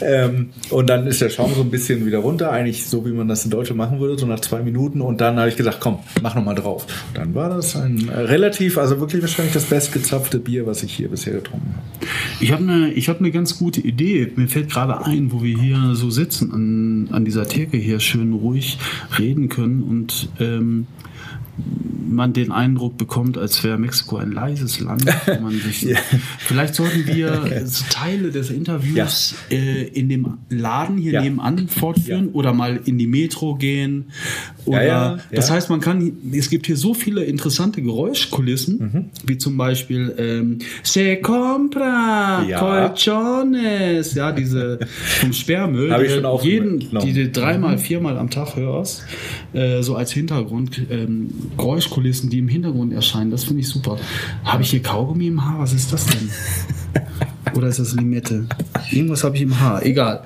Ähm, und dann ist der Schaum so ein bisschen wieder runter, eigentlich so wie man das in Deutschland machen würde, so nach zwei Minuten. Und dann habe ich gesagt, komm, mach noch mal drauf. Dann war das ein relativ, also wirklich wahrscheinlich das bestgezapfte Bier, was ich hier bisher getrunken. Ich habe eine hab ne ganz gute Idee. Mir fällt gerade ein, wo wir hier so sitzen an, an dieser Theke hier schön ruhig reden können und ähm, man den Eindruck bekommt, als wäre Mexiko ein leises Land. sich, Vielleicht sollten wir Teile des Interviews äh, in dem Laden hier Ja. nebenan fortführen oder mal in die Metro gehen. Oder Ja, ja, das ja. heißt, man kann, es gibt hier so viele interessante Geräuschkulissen, Mhm. wie zum Beispiel ähm, Se compra Ja. colchones, ja, diese vom Sperrmüll, Hab ich die schon aufgenommen. jeden, die du dreimal, viermal am Tag hörst, äh, so als Hintergrund, ähm, Geräuschkulissen, die im Hintergrund erscheinen, das finde ich super. Habe ich hier Kaugummi im Haar? Was ist das denn? Oder ist das Limette? Irgendwas habe ich im Haar, egal.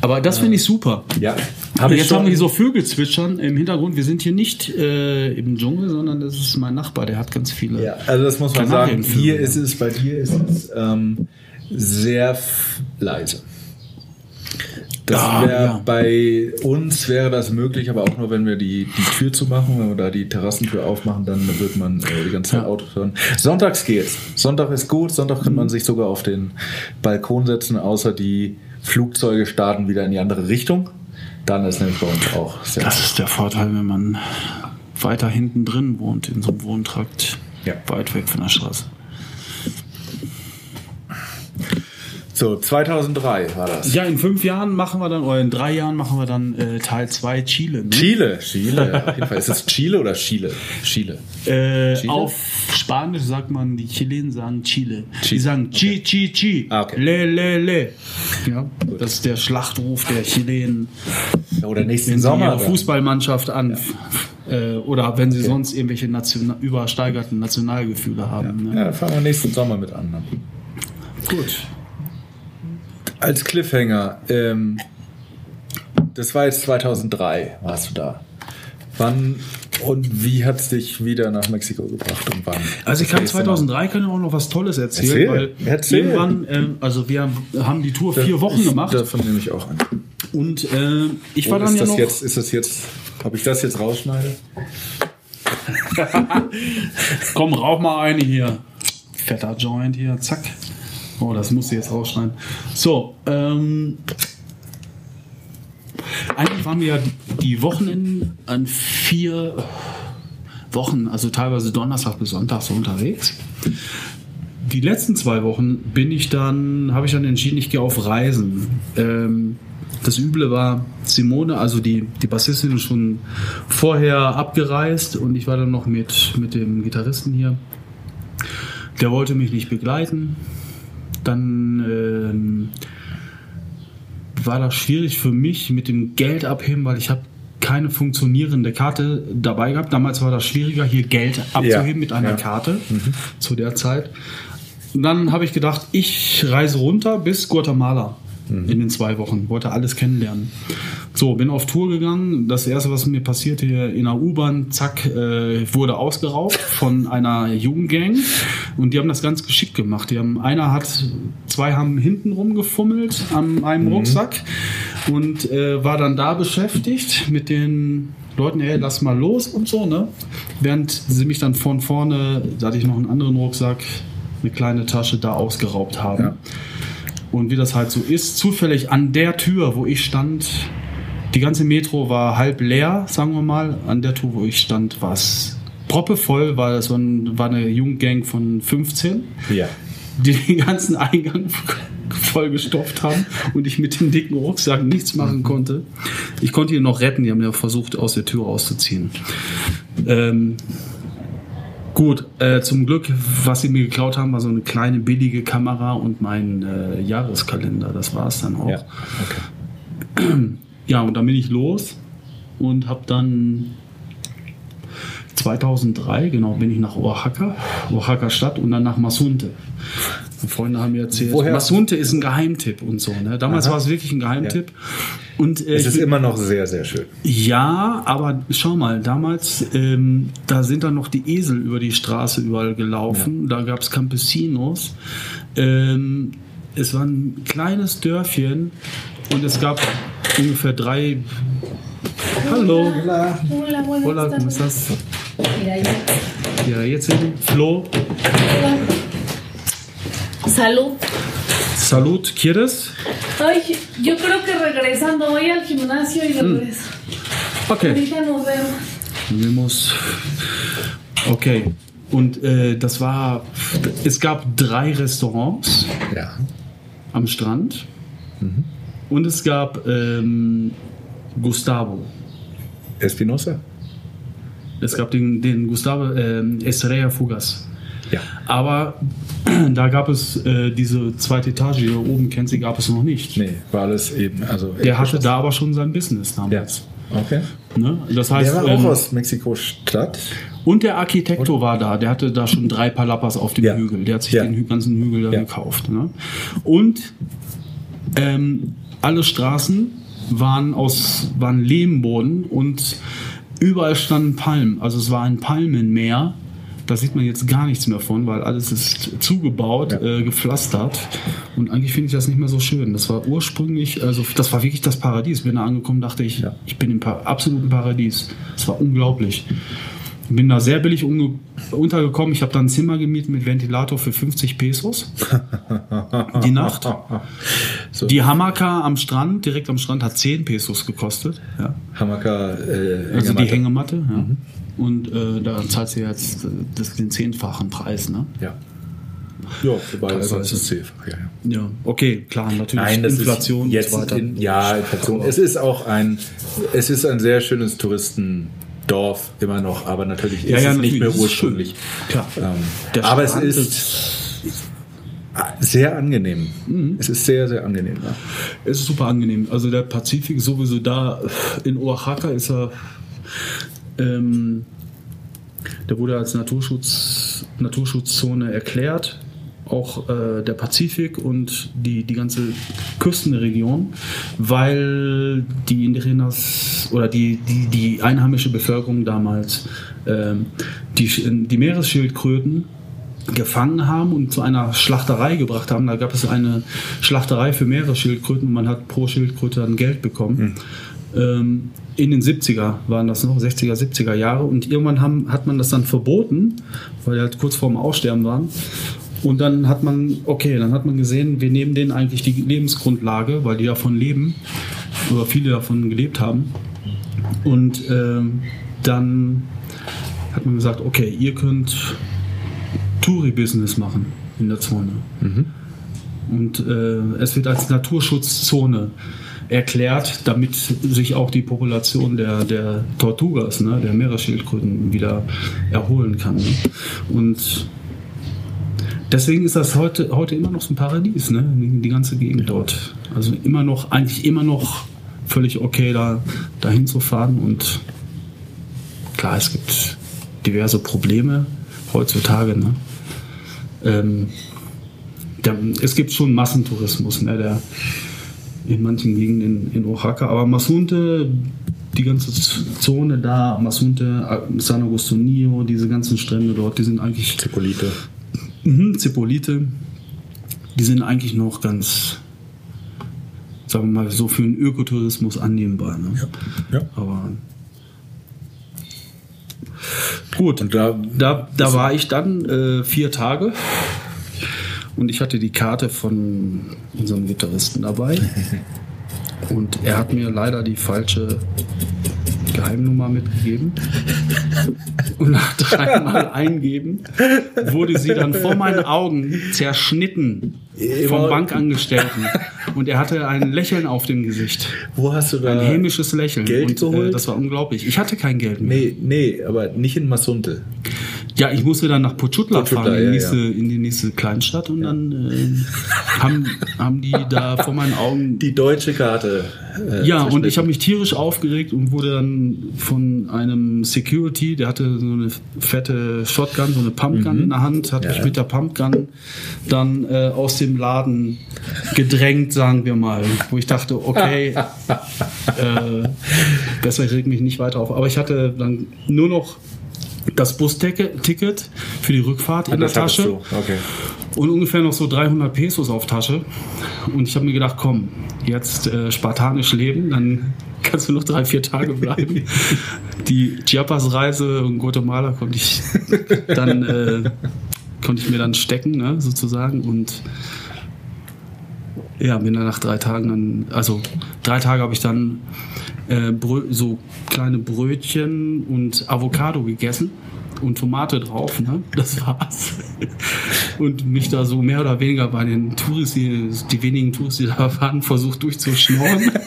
Aber das finde ich super. Ja. Aber jetzt haben wir hier so Vögel zwitschern im Hintergrund. Wir sind hier nicht äh, im Dschungel, sondern das ist mein Nachbar, der hat ganz viele. Ja, also das muss man sagen. Hier ist es, bei dir ist es ähm, sehr leise. Das Ah, wäre ja. bei uns wäre das möglich, aber auch nur, wenn wir die, die Tür zumachen, wenn wir da die Terrassentür aufmachen, dann wird man äh, die ganze Zeit Ja. Autos hören. Sonntags geht's. Sonntag ist gut. Sonntag kann man sich sogar auf den Balkon setzen, außer die Flugzeuge starten wieder in die andere Richtung. Dann ist nämlich bei uns auch sehr Das ist der Vorteil, wenn man weiter hinten drin wohnt, in so einem Wohntrakt, Ja. weit weg von der Straße. So, 2003 war das. Ja, in fünf Jahren machen wir dann, oder in drei Jahren machen wir dann äh, Teil 2 Chile. Ne? Chile, Chile, auf jeden Fall. Ist es Chile oder Chile? Chile. Äh, Chile? auf Spanisch sagt man, die Chilenen sagen Chile. Die Chile, sagen Chi, Chi, Chi. Ah, okay. Le, le, le. Ja, das ist der Schlachtruf der Chilenen, Ja, Oder nächsten wenn sie Sommer. ihre. Fußballmannschaft an. Äh, oder wenn sie sonst irgendwelche Nation übersteigerten Nationalgefühle haben. Ne? Ja, fangen wir nächsten Sommer mit an. ne? Gut. Als Cliffhanger, ähm, das war jetzt 2003, warst du da. Wann und wie hat es dich wieder nach Mexiko gebracht und wann? Also ich kann nächste Mal. 2003 kann ich auch noch was Tolles erzählen, Erzähl, weil erzähl. irgendwann, ähm, also wir haben die Tour vier Wochen Ich- gemacht Davon nehme ich auch an. und äh, ich war Und dann ist ja das noch. jetzt, ist das jetzt, ob ich das jetzt rausschneide? Komm, rauch mal eine hier. Fetter Joint hier, zack. Oh, das musst du jetzt rausschneiden. So, ähm. Eigentlich waren wir ja die Wochenenden an vier Wochen, also teilweise Donnerstag bis Sonntag so unterwegs. Die letzten zwei Wochen bin ich dann, habe ich dann entschieden, ich gehe auf Reisen. Ähm, das Üble war, Simone, also die, die Bassistin, ist schon vorher abgereist und ich war dann noch mit, mit dem Gitarristen hier. Der wollte mich nicht begleiten. Dann ähm, war das schwierig für mich mit dem Geld abheben, weil ich habe keine funktionierende Karte dabei gehabt. Damals war das schwieriger, hier Geld abzuheben Ja, mit einer ja. Mhm. Karte zu der Zeit. Und dann habe ich gedacht, ich reise runter bis Guatemala Mhm. in den zwei Wochen. Wollte alles kennenlernen. So, bin auf Tour gegangen. Das erste, was mir passierte hier in der U-Bahn, zack, äh, wurde ausgeraubt von einer Jugendgang. Und die haben das ganz geschickt gemacht. Die haben, einer hat, zwei haben hinten rumgefummelt an einem Rucksack und äh, war dann da beschäftigt mit den Leuten, hey, lass mal los und so, ne? Während sie mich dann von vorne, da hatte ich noch einen anderen Rucksack, eine kleine Tasche da ausgeraubt haben. Ja. Und wie das halt so ist, zufällig an der Tür, wo ich stand, die ganze Metro war halb leer, sagen wir mal. An der Tür, wo ich stand, war es proppevoll, weil es war, ein, war eine Jugendgang von 15, Ja. die den ganzen Eingang voll gestopft haben und ich mit dem dicken Rucksack nichts machen konnte. Ich konnte ihn noch retten, die haben ja versucht, aus der Tür rauszuziehen. Ähm, Gut, äh, zum Glück, was sie mir geklaut haben, war so eine kleine billige Kamera und mein äh, Jahreskalender. Das war es dann auch. Ja. Okay. Ja, und dann bin ich los und habe dann 2003, genau, bin ich nach Oaxaca, Oaxaca Stadt und dann nach Masunte. Und Freunde haben mir erzählt, Woher- Masunte ist ein Geheimtipp und so. Ne? Damals Aha. war es wirklich ein Geheimtipp. Und, äh, Es ist bin- immer noch sehr, sehr schön. ja, aber schau mal, damals, ähm, da sind dann noch die Esel über die Straße überall gelaufen. Da gab es Campesinos. Ähm, es war ein kleines Dörfchen und es gab ungefähr drei. Hallo. Hola, buenas Hola, ¿cómo estás? Ja, jetzt sind Flo. Hola. Salud. Salut, ¿quieres? Ay, yo creo que regresando voy al gimnasio y regreso. Okay. Ahorita nos vemos. Wilmus. Okay. Und äh, das war, es gab drei Restaurants Ja. am Strand und es gab ähm, Gustavo. Espinosa? Es gab den, den Gustavo ähm, Estrella Fugas. Ja. Aber da gab es äh, diese zweite Etage, die du oben kennst, die gab es noch nicht. Nee, war alles eben. Also Der hatte da aber schon sein Business Ja. damals. Okay. Ne? Das heißt, Der war ähm, auch aus Mexiko-Stadt. und der Architekto war da, der hatte da schon drei Palapas auf dem Ja. Hügel. Der hat sich Ja. den ganzen Hügel da Ja. gekauft. Ne? Und ähm, alle Straßen waren aus waren Lehmboden und überall standen Palmen. Also es war ein Palmenmeer. Da sieht man jetzt gar nichts mehr von, weil alles ist zugebaut, Ja. äh, gepflastert. Und eigentlich finde ich das nicht mehr so schön. Das war ursprünglich, also das war wirklich das Paradies. Bin da angekommen, dachte ich, Ja. ich bin im pa absoluten Paradies. Das war unglaublich. Bin da sehr billig untergekommen. Ich habe da ein Zimmer gemietet mit Ventilator für 50 Pesos. Die Nacht. So. Die Hamaka am Strand, direkt am Strand, hat 10 Pesos gekostet. Ja. Hamaka, äh, Also die Hängematte. Ja. Und äh, da zahlt sie jetzt äh, das, den zehnfachen Preis. Ne? Ja. Ja, für beide Also es ist es ja, ja. Ja, okay, klar, natürlich. Nein, das Inflation ist jetzt und so weiter. In, ja, Inflation. Es ist auch ein, es ist ein sehr schönes Touristendorf immer noch, aber natürlich ist Ja, ja, es nicht mehr ist ursprünglich. Klar. Ähm, aber es Strand ist sehr angenehm. Mhm. Es ist sehr, sehr angenehm. Ja. Es ist super angenehm. Also der Pazifik sowieso da in Oaxaca ist er, ähm, der wurde als Naturschutz, Naturschutzzone erklärt. Auch äh, der Pazifik und die, die ganze Küstenregion, weil die Indigenas oder die, die, die einheimische Bevölkerung damals ähm, die, die Meeresschildkröten gefangen haben und zu einer Schlachterei gebracht haben. Da gab es eine Schlachterei für Meeresschildkröten und man hat pro Schildkröte dann Geld bekommen. Ähm, in den 70er waren das noch, 60er, 70er Jahre. Und irgendwann haben, hat man das dann verboten, weil die halt kurz vorm Aussterben waren. Und dann hat man, okay, dann hat man gesehen, wir nehmen denen eigentlich die Lebensgrundlage, weil die davon leben oder viele davon gelebt haben. Und ähm, dann hat man gesagt, okay, ihr könnt Touri-Business machen in der Zone. Und äh, es wird als Naturschutzzone erklärt, damit sich auch die Population der, der Tortugas, ne, der Meeresschildkröten, wieder erholen kann. Ne? Und deswegen ist das heute, heute immer noch so ein Paradies, ne? die, ganze Gegend dort. Also immer noch, eigentlich immer noch völlig okay, da dahin zu fahren. Und klar, es gibt diverse Probleme heutzutage. Ne? Ähm, der, es gibt schon Massentourismus, ne, der in manchen Gegenden in Oaxaca, aber Masunte, die ganze Zone da, Masunte, San Agustinio, diese ganzen Strände dort, die sind eigentlich Zipolite. Mhm, Zipolite, die sind eigentlich noch ganz, sagen wir mal, so für den Ökotourismus annehmbar. Ne? Ja. Aber gut, Und da, da, da war ich dann äh, vier Tage und ich hatte die Karte von unserem Gitarristen dabei. Und er hat mir leider die falsche Geheimnummer mitgegeben. Und nach dreimal eingeben wurde sie dann vor meinen Augen zerschnitten vom Bankangestellten. Und er hatte ein Lächeln auf dem Gesicht. wo hast du da? Ein hämisches Lächeln. Geld und äh, geholt? das war unglaublich. Ich hatte kein Geld mehr. Nee, nee, aber nicht in Masunte. Ja, ich musste dann nach Pochutla Pochutla, fahren, in, ja, die nächste, ja. in die nächste Kleinstadt und dann äh, haben, haben die da vor meinen Augen. Die deutsche Karte. äh, ja, und ich habe mich tierisch aufgeregt und wurde dann von einem Security, der hatte so eine fette Shotgun, so eine Pumpgun in der Hand, hat Mhm. Ja, mich ja. mit der Pumpgun dann äh, aus dem Laden gedrängt, sagen wir mal. Wo ich dachte, okay, äh, besser ich reg mich nicht weiter auf. Aber ich hatte dann nur noch das Busticket für die Rückfahrt in der Tasche. Okay. und ungefähr noch so 300 Pesos auf Tasche. Und ich habe mir gedacht, komm, jetzt äh, spartanisch leben, dann kannst du noch drei, vier Tage bleiben. Die Chiapas-Reise in Guatemala konnte ich dann äh, konnte ich mir dann stecken, ne, sozusagen. Und ja, bin dann nach drei Tagen dann, also drei Tage habe ich dann äh, so kleine Brötchen und Avocado gegessen und Tomate drauf, ne? Das war's. Und mich da so mehr oder weniger bei den Touris, die, wenigen Touris, die da waren, versucht durchzuschnorren.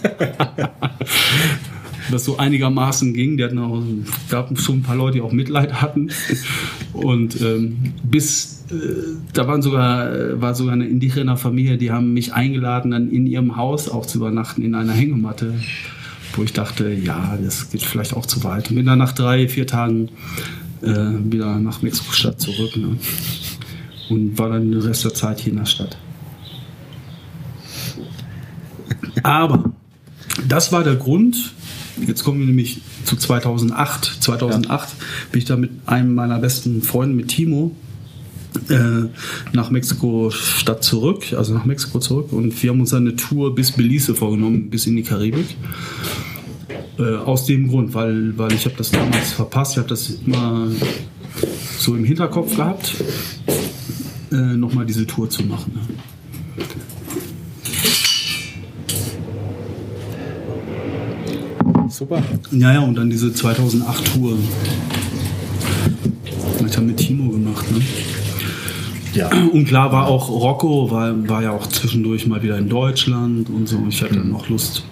Das so einigermaßen ging. Die hatten auch, gab schon ein paar Leute, die auch Mitleid hatten. Und ähm, bis äh, da waren sogar, äh, war sogar eine indigener Familie, die haben mich eingeladen, dann in ihrem Haus auch zu übernachten in einer Hängematte, wo ich dachte, ja, das geht vielleicht auch zu weit. Und bin dann nach drei, vier Tagen äh, wieder nach Mexiko-Stadt zurück ne? und war dann den Rest der Zeit hier in der Stadt. Aber das war der Grund. Jetzt kommen wir nämlich zu 2008. 2008 bin ich da mit einem meiner besten Freunde, mit Timo, äh, nach Mexiko-Stadt zurück, also nach Mexiko zurück. Und wir haben uns eine Tour bis Belize vorgenommen, bis in die Karibik. Äh, aus dem Grund, weil, weil ich habe das damals verpasst. Ich habe das immer so im Hinterkopf gehabt, äh, nochmal diese Tour zu machen. Super. Ja, ja, und dann diese 2008-Tour. Hab ich dann mit Timo gemacht, ne? Ja. Und klar war auch Rocco, war, war ja auch zwischendurch mal wieder in Deutschland und so. Ich hatte dann auch Lust,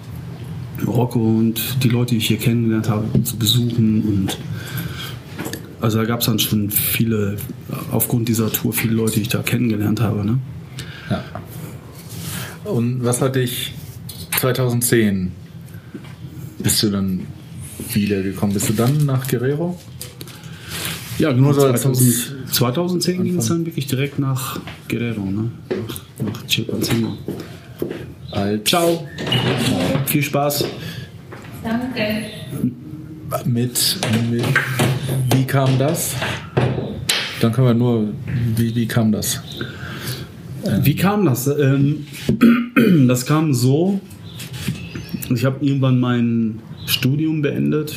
Rocco und die Leute, die ich hier kennengelernt habe, zu besuchen. Und also da gab es dann schon viele, aufgrund dieser Tour, viele Leute, die ich da kennengelernt habe. Ne? ja. Und was hat dich 2010? Bist du dann wiedergekommen? Bist du dann nach Guerrero? Ja, genau. Nur so als 2000, 2010 ging es dann wirklich direkt nach Guerrero, ne? nach, nach Chilpancingo. Ciao, viel Spaß. Danke. mit, mit wie kam das? Dann können wir nur, wie, wie kam das? Wie kam das? Ähm, das kam so, ich habe irgendwann mein Studium beendet,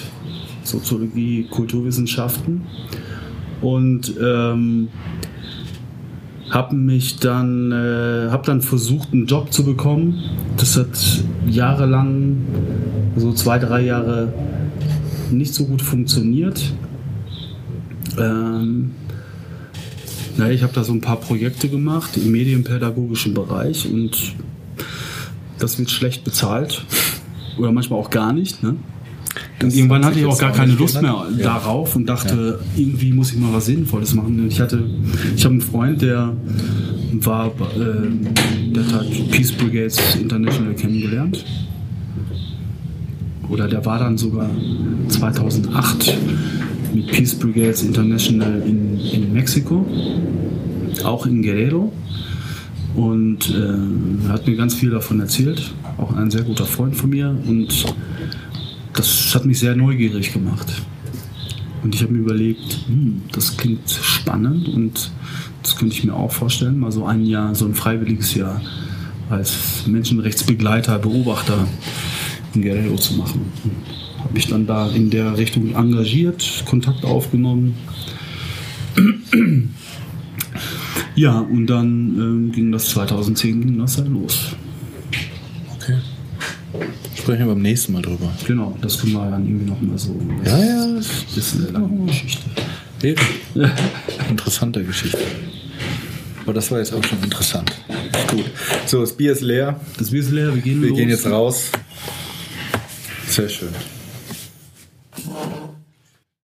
Soziologie, Kulturwissenschaften und ähm, habe mich dann, äh, habe dann versucht, einen Job zu bekommen. Das hat jahrelang, so zwei, drei Jahre nicht so gut funktioniert. Ähm, naja, ich habe da so ein paar Projekte gemacht im medienpädagogischen Bereich und das wird schlecht bezahlt oder manchmal auch gar nicht. Ne? Und Das irgendwann hat hatte ich auch gar keine Lust mehr. Ja. darauf und dachte, irgendwie muss ich mal was Sinnvolles machen. Ich hatte, ich habe einen Freund, der war, äh, der hat Peace Brigades International kennengelernt. Oder der war dann sogar 2008 mit Peace Brigades International in, in Mexiko, auch in Guerrero. Und äh, hat mir ganz viel davon erzählt. Auch ein sehr guter Freund von mir. Und das hat mich sehr neugierig gemacht. Und ich habe mir überlegt, hm, das klingt spannend und das könnte ich mir auch vorstellen, mal so ein Jahr, so ein freiwilliges Jahr als Menschenrechtsbegleiter, Beobachter in Guerrero zu machen. Habe mich dann da in der Richtung engagiert, Kontakt aufgenommen. Ja, und dann ähm, ging das 2010 ging das dann los. Okay. Sprechen wir beim nächsten Mal drüber. Genau, das können wir dann irgendwie noch mal so. Ja, ja, Das ist eine lange Geschichte. Interessante Geschichte. Aber das war jetzt auch schon interessant. Gut. So, das Bier ist leer. Das Bier ist leer, wir gehen Wir los. gehen jetzt raus. Sehr schön.